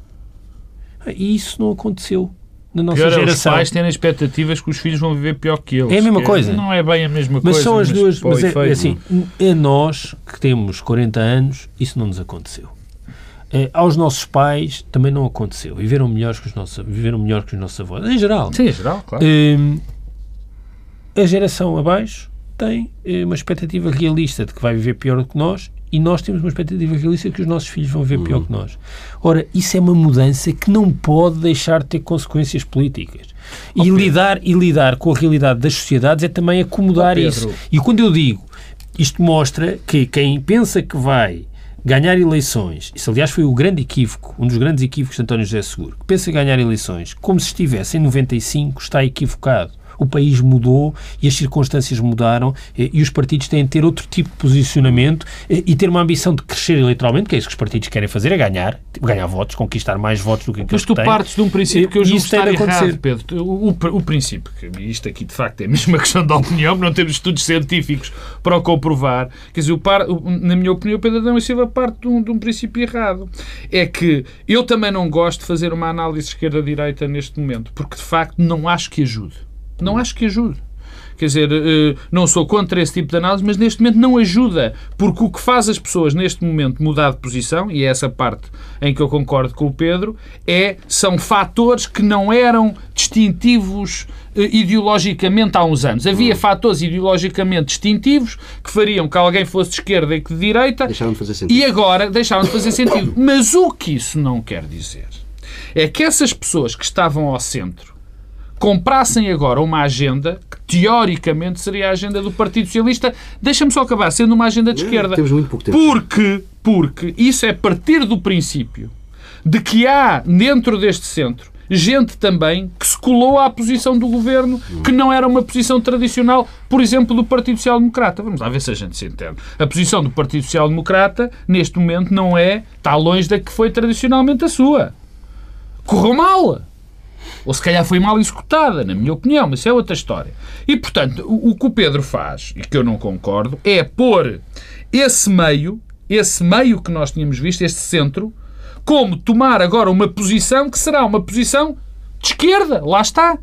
Ah, e isso não aconteceu na nossa pior geração. É os pais terem expectativas que os filhos vão viver pior que eles. É a mesma coisa. Não é bem a mesma mas coisa. São as mas duas, mas é, é assim, a nós que temos 40 anos, isso não nos aconteceu. É, aos nossos pais também não aconteceu. Viveram, melhores que os nossos, viveram melhor que os nossos avós. Em geral. Sim, em geral, claro. É, a geração abaixo tem eh, uma expectativa realista de que vai viver pior do que nós e nós temos uma expectativa realista que os nossos filhos vão ver pior que nós. Ora, isso é uma mudança que não pode deixar de ter consequências políticas. E, oh, lidar, e lidar com a realidade das sociedades é também acomodar oh, isso. E quando eu digo, isto mostra que quem pensa que vai ganhar eleições, isso aliás foi o grande equívoco, um dos grandes equívocos de António José Seguro, que pensa em ganhar eleições como se estivesse em 95, está equivocado o país mudou e as circunstâncias mudaram e os partidos têm de ter outro tipo de posicionamento e ter uma ambição de crescer eleitoralmente, que é isso que os partidos querem fazer, é ganhar, ganhar votos, conquistar mais votos do que aqueles Mas tu que partes de um princípio que eu julgo estar errado, Pedro. O, o, princípio, que isto aqui de facto é mesmo uma questão de opinião, não temos estudos científicos para o comprovar, quer dizer, par, na minha opinião, Pedro Adão e Silva parte de um, de um princípio errado. É que eu também não gosto de fazer uma análise esquerda-direita neste momento, porque de facto não acho que ajude. Não acho que ajude. Quer dizer, eh, não sou contra esse tipo de análise, mas neste momento não ajuda, porque o que faz as pessoas neste momento mudar de posição, e é essa parte em que eu concordo com o Pedro, é, são fatores que não eram distintivos eh, ideologicamente há uns anos. Havia hum. fatores ideologicamente distintivos que fariam que alguém fosse de esquerda e que de direita. Deixaram de fazer sentido. E agora deixaram de fazer sentido. Mas o que isso não quer dizer é que essas pessoas que estavam ao centro comprassem agora uma agenda que teoricamente seria a agenda do Partido Socialista, deixa-me só acabar, sendo uma agenda de esquerda. Temos muito pouco tempo. Porque, porque isso é partir do princípio de que há dentro deste centro gente também que se colou à posição do governo, que não era uma posição tradicional, por exemplo, do Partido Social Democrata. Vamos lá ver se a gente se entende. A posição do Partido Social Democrata, neste momento, não é, está longe da que foi tradicionalmente a sua. Correu mal. Ou se calhar foi mal executada, na minha opinião, mas isso é outra história. E, portanto, o, o que o Pedro faz, e que eu não concordo, é pôr esse meio, esse meio que nós tínhamos visto, este centro, como tomar agora uma posição que será uma posição de esquerda. Lá está.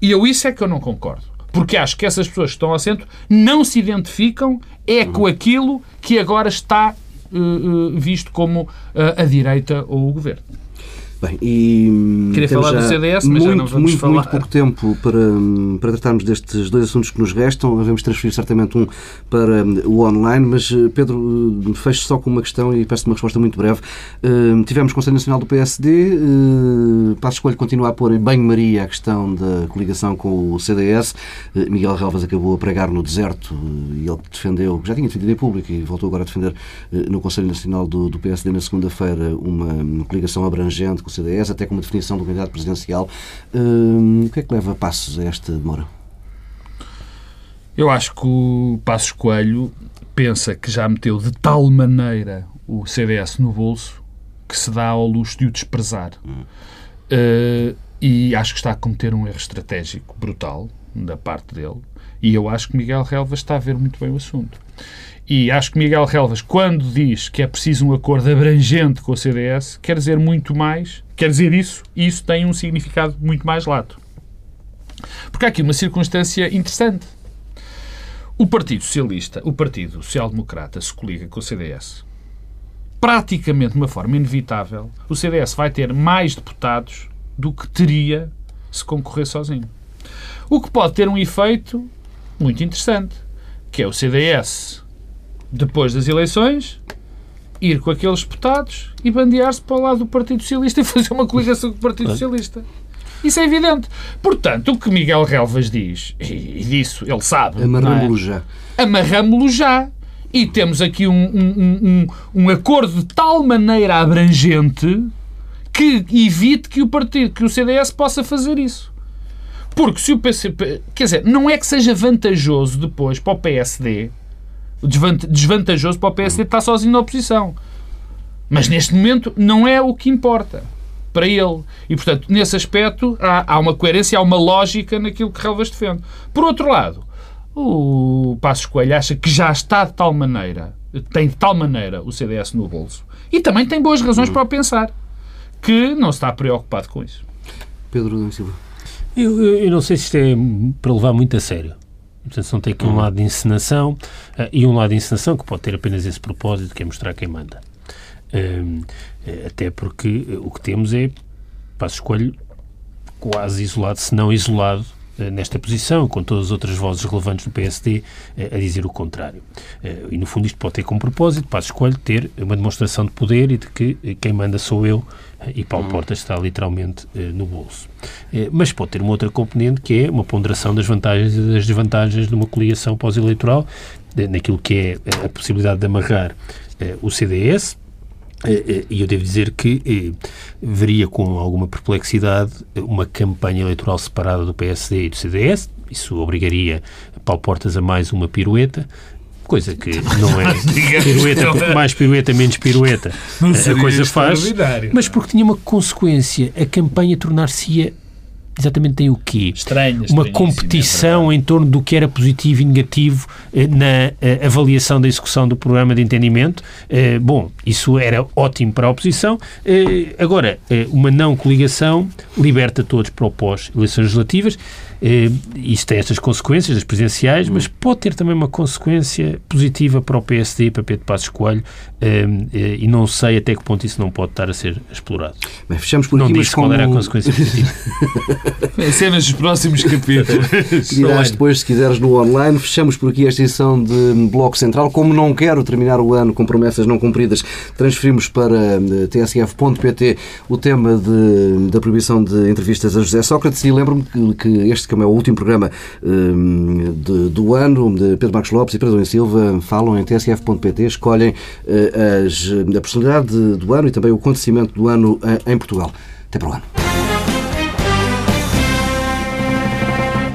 E eu isso é que eu não concordo. Porque acho que essas pessoas que estão ao centro não se identificam é com aquilo que agora está uh, uh, visto como uh, a direita ou o governo. Bem, e Queria falar do CDS, mas muito, já não vamos muito, falar. Muito pouco tempo para, para tratarmos destes dois assuntos que nos restam. Devemos transferir certamente um para o online, mas eh, Pedro, eh, fecho só com uma questão e peço uma resposta muito breve. Uh, tivemos Conselho Nacional do PSD, uh, Passo Escolho continua a pôr em banho-maria a questão da coligação com o CDS. Uh, Miguel Relvas acabou a pregar no deserto e ele defendeu, já tinha defendido em público e voltou agora a defender no Conselho Nacional do, do PSD na segunda-feira uma coligação abrangente CDS, até com uma definição do candidato presidencial. Hum, o que é que leva Passos a esta demora? Eu acho que o Passos Coelho pensa que já meteu de tal maneira o CDS no bolso que se dá ao luxo de o desprezar. Hum. Uh, e acho que está a cometer um erro estratégico brutal da parte dele. E eu acho que Miguel Relva está a ver muito bem o assunto. E acho que Miguel Relvas, quando diz que é preciso um acordo abrangente com o CDS, quer dizer muito mais, quer dizer isso, e isso tem um significado muito mais lato. Porque há aqui uma circunstância interessante. O Partido Socialista, o Partido Social Democrata, se coliga com o CDS. Praticamente de uma forma inevitável, o CDS vai ter mais deputados do que teria se concorrer sozinho. O que pode ter um efeito muito interessante, que é o CDS depois das eleições, ir com aqueles deputados e bandear-se para o lado do Partido Socialista e fazer uma coligação com o Partido Socialista. Isso é evidente. Portanto, o que Miguel Relvas diz, e disso ele sabe. Amarramos-lo é? já. Amarramos-lo já. E temos aqui um, um, um, um acordo de tal maneira abrangente que evite que o partido, que o CDS possa fazer isso. Porque se o PCP. Quer dizer, não é que seja vantajoso depois para o PSD, desvantajoso para o PSD estar sozinho na oposição. Mas neste momento não é o que importa para ele. E, portanto, nesse aspecto há, há uma coerência, há uma lógica naquilo que Relvas defende. Por outro lado, o Passos Coelho acha que já está de tal maneira, tem de tal maneira o CDS no bolso, e também tem boas razões para o pensar, que não está preocupado com isso. Pedro Silva. Eu, eu, eu, não sei se isto é para levar muito a sério. Portanto, tem aqui um lado de encenação uh, e um lado de encenação que pode ter apenas esse propósito, que é mostrar quem manda. Uh, até porque uh, o que temos é Passo Escolho quase isolado, se não isolado, eh, nesta posição, com todas as outras vozes relevantes do PSD eh, a dizer o contrário. Eh, e, no fundo, isto pode ter como propósito, para escolha, ter uma demonstração de poder e de que quem manda sou eu e Paulo hum. Portas está literalmente no bolso. Mas pode ter uma outra componente que é uma ponderação das vantagens e das desvantagens de uma coligação pós-eleitoral, naquilo que é a possibilidade de amarrar o CDS, eh, eh, e eu devo dizer que eh, veria com alguma perplexidade uma campanha eleitoral separada do PSD e do CDS. Isso obrigaria Paulo Portas a mais uma pirueta, coisa que não é pirueta, mais pirueta, menos pirueta. a coisa faz, mas porque tinha uma consequência, a campanha tornar-se-ia exatamente tem o quê? Estranho, Uma competição é em torno do que era positivo e negativo eh, na eh, avaliação da execução do programa de entendimento. Eh, bom, isso era ótimo para a oposição. Agora, uma não coligação liberta todos para o pós-eleições legislativas. Eh, isto tem estas consequências das presidenciais, mas pode ter também uma consequência positiva para o PSD e para Pedro Passos Coelho eh, eh, e não sei até que ponto isso não pode estar a ser explorado. Bem, fechamos por não aqui, mas como... qual era a consequência positiva. Cenas dos próximos capítulos. Dirás depois, se quiseres, no online. Fechamos por aqui esta edição de Bloco Central. Como não quero terminar o ano com promessas não cumpridas, transferimos para tsf.pt o tema de, da proibição de entrevistas a José Sócrates e lembro-me que, que este como é o último programa um, de, do ano, de Pedro Marcos Lopes e Pedro Domingos Silva falam em tsf.pt, escolhem uh, as, a personalidade do ano e também o acontecimento do ano em Portugal. Até para o ano.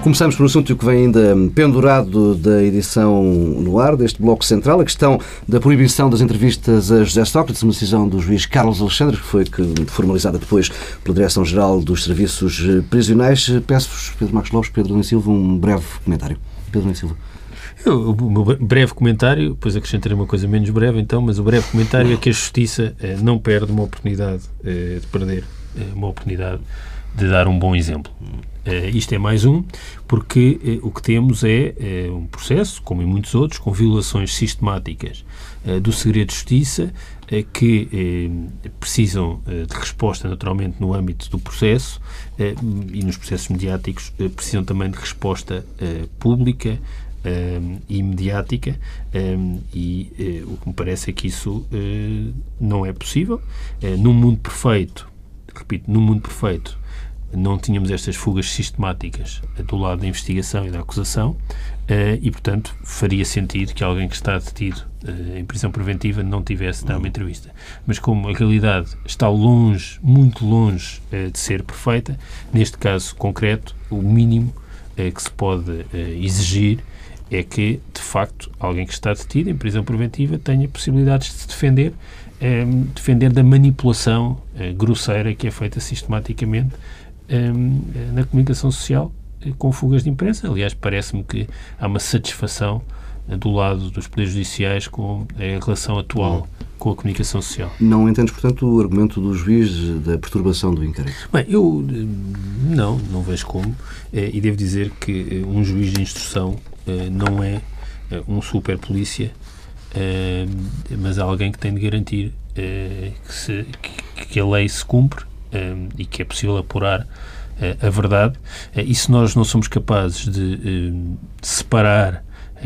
Começamos por um assunto que vem ainda pendurado da edição no ar, deste bloco central, a questão da proibição das entrevistas a José Sócrates, uma decisão do juiz Carlos Alexandre, que foi formalizada depois pela Direção-Geral dos Serviços Prisionais. Peço-vos, Pedro Marcos Lopes, Pedro Nunes Silva, um breve comentário. Pedro Nunes Silva. Eu, o meu breve comentário, depois acrescentarei uma coisa menos breve então, mas o breve comentário é que a Justiça eh, não perde uma oportunidade eh, de perder eh, uma oportunidade de dar um bom exemplo. Uh, isto é mais um, porque uh, o que temos é uh, um processo, como em muitos outros, com violações sistemáticas do segredo de justiça, que precisam de resposta naturalmente no âmbito do processo e nos processos mediáticos precisam também de resposta pública e mediática e o que me parece é que isso não é possível. num mundo perfeito, repito, num mundo perfeito, não tínhamos estas fugas sistemáticas do lado da investigação e da acusação eh, e, portanto, faria sentido que alguém que está detido eh, em prisão preventiva não tivesse dado uma entrevista. Mas como a realidade está longe, muito longe eh, de ser perfeita, neste caso concreto, o mínimo que se pode exigir é que, de facto, alguém que está detido em prisão preventiva tenha possibilidades de se defender, defender da manipulação grosseira que é feita sistematicamente na comunicação social eh, com fugas de imprensa. Aliás, parece-me que há uma satisfação eh, do lado dos poderes judiciais com a relação atual com a comunicação social. Não entendes, portanto, o argumento do juiz da perturbação do inquérito? Bem, eu eh, não, não vejo como. E devo dizer que um juiz de instrução não é um super polícia, mas é alguém que tem de garantir que, se, que a lei se cumpre um, e que é possível apurar uh, a verdade. Uh, e se nós não somos capazes de, uh, separar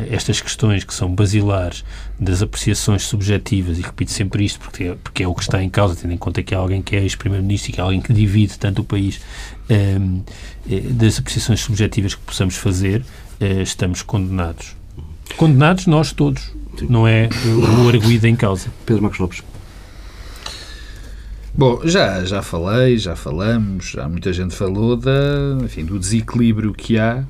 estas questões que são basilares das apreciações subjetivas, e repito sempre isto porque é, porque é o que está em causa, tendo em conta que há alguém que é ex-primeiro-ministro e que é alguém que divide tanto o país, um, das apreciações subjetivas que possamos fazer, estamos condenados. Condenados nós todos, Sim. não é o arguído em causa. Pedro Marcos Lopes. Bom, já, já falei, já falamos, já muita gente falou da, enfim, do desequilíbrio que há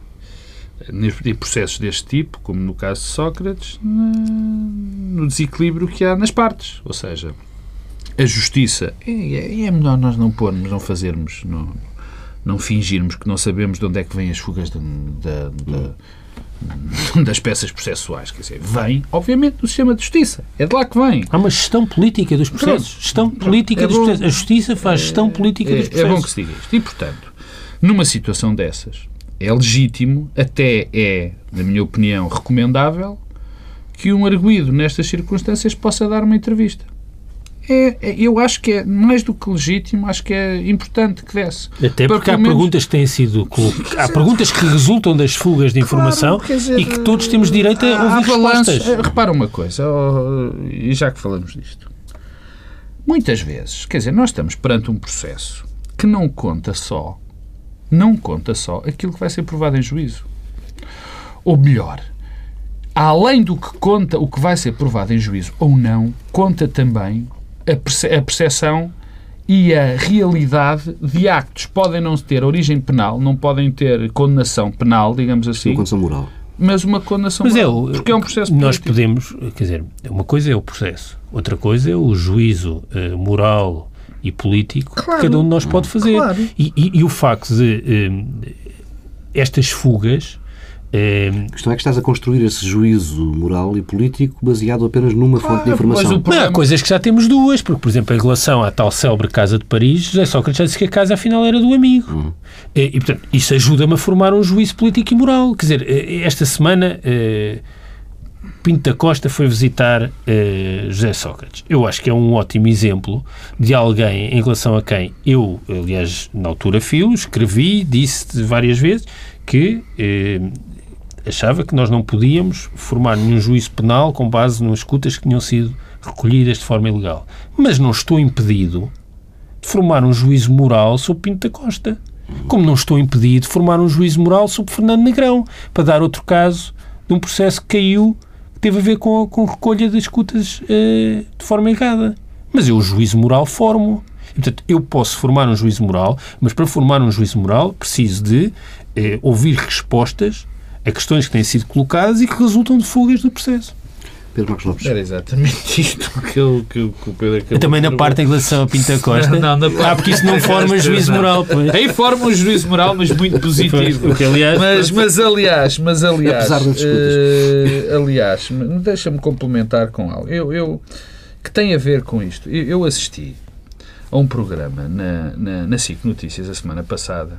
em processos deste tipo, como no caso de Sócrates, no desequilíbrio que há nas partes. Ou seja, a justiça. É, é, melhor nós não pormos, não fazermos, não, não fingirmos que não sabemos de onde é que vêm as fugas de, de, de, das peças processuais. Quer dizer, vem, obviamente, do sistema de justiça. É de lá que vem. Há uma gestão política dos processos. Pronto. Gestão política é dos bom, processos. A justiça faz gestão política é, dos processos. É bom que se diga isto. E, portanto, numa situação dessas, é legítimo, até é, na minha opinião, recomendável, que um arguído nestas circunstâncias possa dar uma entrevista é, é, eu acho que é mais do que legítimo, acho que é importante que desse. Até porque há menos... perguntas que têm sido. Há perguntas que resultam das fugas de informação claro, dizer, e que todos temos direito a ouvir respostas. Eh, repara uma coisa, oh, e já que falamos disto. Muitas vezes, quer dizer, nós estamos perante um processo que não conta só, não conta só aquilo que vai ser provado em juízo. Ou melhor, além do que conta o que vai ser provado em juízo ou não, conta também a percepção e a realidade de actos podem não ter origem penal, não podem ter condenação penal, digamos assim. Uma condenação moral. Mas uma condenação mas moral. É, porque é um processo Nós político. podemos, quer dizer, uma coisa é o processo, outra coisa é o juízo uh, moral e político claro, que cada um de nós pode fazer. Claro. E, e, e, o facto de uh, estas fugas é... A questão é que estás a construir esse juízo moral e político baseado apenas numa claro, fonte de informação. Problema... Não, há coisas que já temos duas, porque, por exemplo, em relação à tal célebre Casa de Paris, José Sócrates já disse que a casa afinal era do amigo. Hum. E, e, portanto, isso ajuda-me a formar um juízo político e moral. Quer dizer, eh, esta semana. Eh, Pinto da Costa foi visitar eh, José Sócrates. Eu acho que é um ótimo exemplo de alguém em relação a quem eu, aliás, na altura filo, escrevi, disse várias vezes que achava que nós não podíamos formar nenhum juízo penal com base nas escutas que tinham sido recolhidas de forma ilegal. Mas não estou impedido de formar um juízo moral sobre Pinto da Costa. Como não estou impedido de formar um juízo moral sobre Fernando Negrão, para dar outro caso de um processo que caiu, que teve a ver com, com recolha de escutas eh, de forma errada. Mas eu o juízo moral formo. E, portanto, eu posso formar um juízo moral, mas para formar um juízo moral preciso de eh, ouvir respostas a questões que têm sido colocadas e que resultam de fugas do processo. Pedro Marcos Lopes. Era exatamente isto que, eu, que, que o Pedro acabou Também na parte em relação a Pinta Costa. Não, não, na ah, porque isso não forma juízo moral. Pois. Aí forma um juízo moral, mas muito positivo. Porque, aliás, mas, mas aliás, mas aliás, Apesar das uh, aliás, deixa-me complementar com algo. Eu, eu, que tem a ver com isto. Eu, eu assisti a um programa na, na, na SIC Notícias a semana passada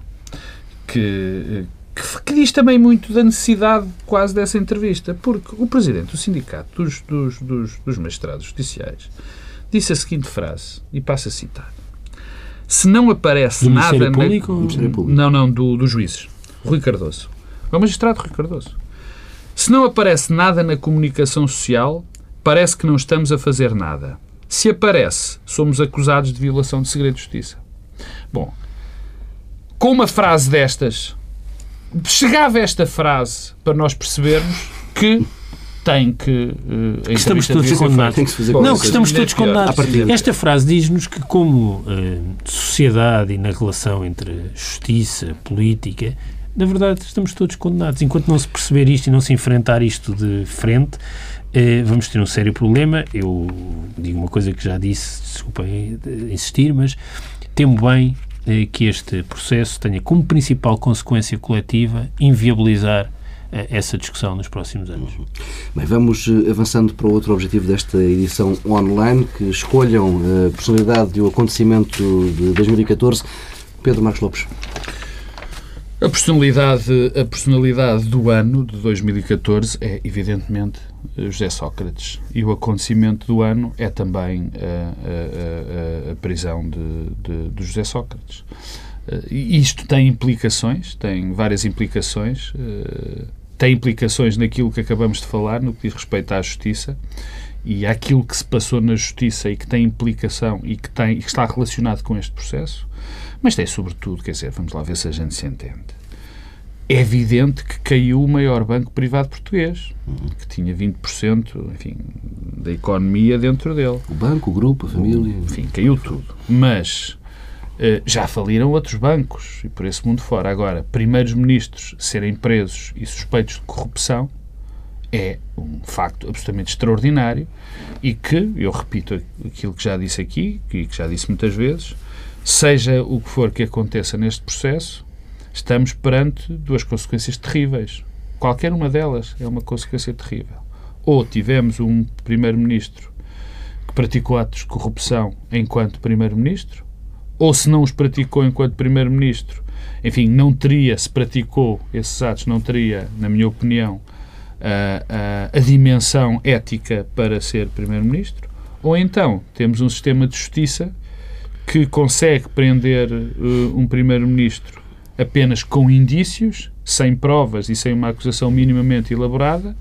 que que, que, diz também muito da necessidade quase dessa entrevista, porque o presidente do sindicato dos, dos, dos, dos magistrados judiciais disse a seguinte frase, e passo a citar. Se não aparece do nada... Público? Na... Público? Não, não, do, dos juízes. Rui Cardoso. É o magistrado Rui Cardoso. Se não aparece nada na comunicação social, parece que não estamos a fazer nada. Se aparece, somos acusados de violação de segredo de justiça. Bom, com uma frase destas, chegava esta frase para nós percebermos que tem que. Uh, que estamos todos condenados. Que não, que estamos todos condenados. Esta frase diz-nos que, como uh, sociedade e na relação entre justiça, política, na verdade estamos todos condenados. Enquanto não se perceber isto e não se enfrentar isto de frente, uh, vamos ter um sério problema. Eu digo uma coisa que já disse, desculpem insistir, mas temo bem eh, que este processo tenha como principal consequência coletiva inviabilizar eh, essa discussão nos próximos anos. Uhum. Bem, vamos eh, avançando para outro objetivo desta edição online, que escolham a personalidade e o acontecimento de 2014. Pedro Marcos Lopes. A personalidade, a personalidade do ano de 2014 é, evidentemente, José Sócrates. E o acontecimento do ano é também a, a, a, a prisão de, de, de, José Sócrates. Uh, isto tem implicações, tem várias implicações. Uh, tem implicações naquilo que acabamos de falar, no que diz respeito à justiça e àquilo que se passou na justiça e que tem implicação e que, tem, e que está relacionado com este processo, mas tem sobretudo, quer dizer, vamos lá ver se a gente se entende. É evidente que caiu o maior banco privado português, que tinha 20% enfim, da economia dentro dele. O banco, o grupo, a família. Enfim, caiu tudo. Mas eh, já faliram outros bancos e por esse mundo fora. Agora, primeiros ministros serem presos e suspeitos de corrupção é um facto absolutamente extraordinário e que, eu repito aquilo que já disse aqui e que já disse muitas vezes, seja o que for que aconteça neste processo, estamos perante duas consequências terríveis. Qualquer uma delas é uma consequência terrível. Ou tivemos um primeiro-ministro que praticou atos de corrupção enquanto primeiro-ministro, ou se não os praticou enquanto Primeiro-Ministro, enfim, não teria, se praticou esses atos, não teria, na minha opinião, a, a, a dimensão ética para ser Primeiro-Ministro, ou então temos um sistema de justiça que consegue prender uh, um Primeiro-Ministro apenas com indícios, sem provas e sem uma acusação minimamente elaborada,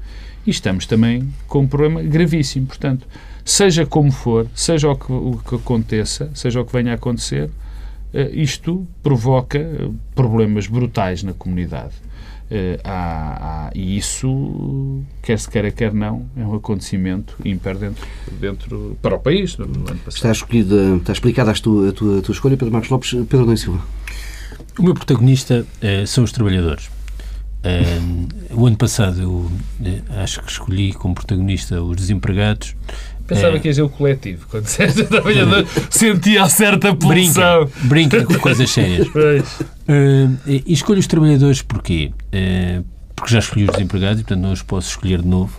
e estamos também com um problema gravíssimo. Portanto, seja como for, seja o que, o que aconteça, seja o que venha a acontecer, eh, isto provoca eh, problemas brutais na comunidade. Uh, há, há, e isso, quer se queira, quer não, é um acontecimento ímpar dentro, dentro para o país. No ano está, escolhida, está explicada a tua, a tua, a tua escolha, Pedro Marcos Lopes. Pedro Nunes Silva. O meu protagonista uh, são os trabalhadores. Uh, o ano passado eu acho que escolhi como protagonista os desempregados Pensava é. que ia ser o coletivo. Quando disseste trabalhador, sentia certa pulsão. Brinca, brinca com coisas sérias. Uh, e escolho os trabalhadores porquê? Uh, porque já escolhi os desempregados e, portanto, não os posso escolher de novo.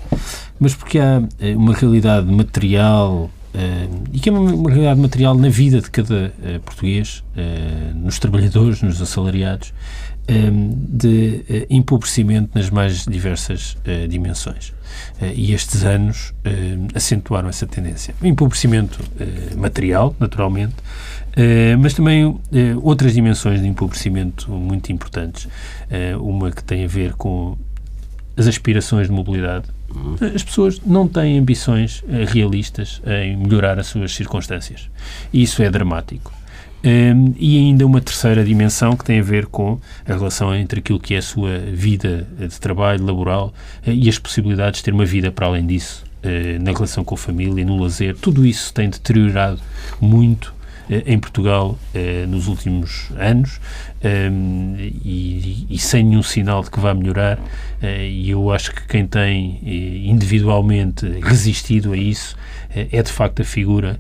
Mas porque há uh, uma realidade material e que é uma, uma, realidade material na vida de cada português, nos trabalhadores, nos assalariados, de empobrecimento nas mais diversas dimensões. Eh, e estes anos eh, acentuaram essa tendência. Empobrecimento eh, material, naturalmente, mas também outras dimensões de empobrecimento muito importantes. Uma que tem a ver com as aspirações de mobilidade. As pessoas não têm ambições realistas em melhorar as suas circunstâncias. E isso é dramático. Um, e ainda uma terceira dimensão que tem a ver com a relação entre aquilo que é a sua vida de trabalho, laboral uh, e as possibilidades de ter uma vida para além disso, uh, na relação com a família, no lazer. Tudo isso tem deteriorado muito uh, em Portugal nos últimos anos e, e, sem nenhum sinal de que vá melhorar. e eu acho que quem tem individualmente resistido a isso é de facto a figura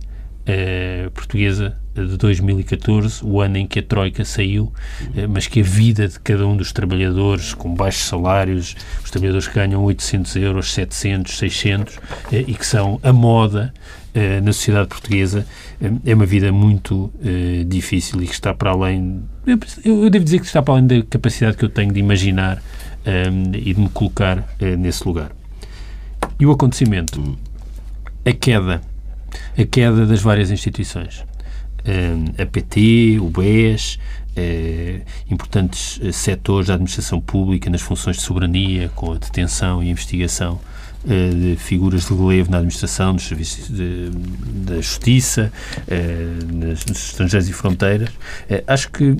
portuguesa de 2014, o ano em que a Troika saiu, eh, mas que a vida de cada um dos trabalhadores, com baixos salários, os trabalhadores que ganham 800 euros, 700, 600, eh, e que são a moda eh, na sociedade portuguesa, é uma vida muito difícil e que está para além. Eu devo dizer que está para além da capacidade que eu tenho de imaginar e de me colocar nesse lugar. E o acontecimento, a queda, a queda das várias instituições. A PT, o BES, eh, importantes eh, setores da administração pública nas funções de soberania, com a detenção e investigação eh, de figuras de relevo na administração, dos serviços de, da justiça, nos estrangeiros e fronteiras. Acho que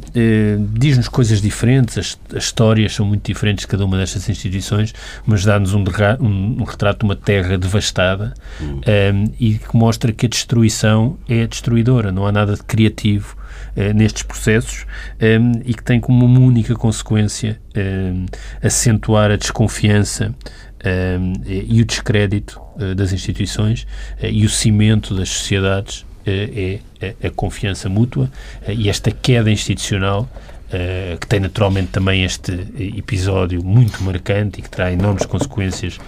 diz-nos coisas diferentes, as, as, histórias são muito diferentes de cada uma destas instituições, mas dá-nos um, um, um, retrato de uma terra devastada um, e que mostra que a destruição é destruidora, não há nada de criativo uh, nestes processos um, ehm, e que tem como uma única consequência um, ehm, acentuar a desconfiança e o descrédito uh, das instituições uh, e o cimento das sociedades é a, a, confiança mútua e esta queda institucional Uh, que tem naturalmente também este episódio muito marcante e que terá enormes consequências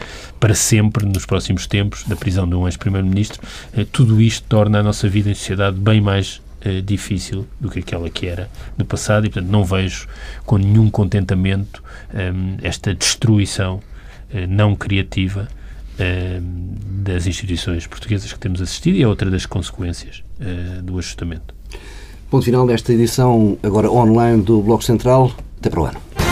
para sempre nos próximos tempos da prisão de um ex-primeiro-ministro, uh, tudo isto torna a nossa vida em sociedade bem mais uh, difícil do que aquela que era no passado e, portanto, não vejo com nenhum contentamento um, esta destruição não criativa ehm, das instituições portuguesas que temos assistido e é outra das consequências uh, do ajustamento. Ponto final desta edição, agora online do Bloco Central. Até para o ano.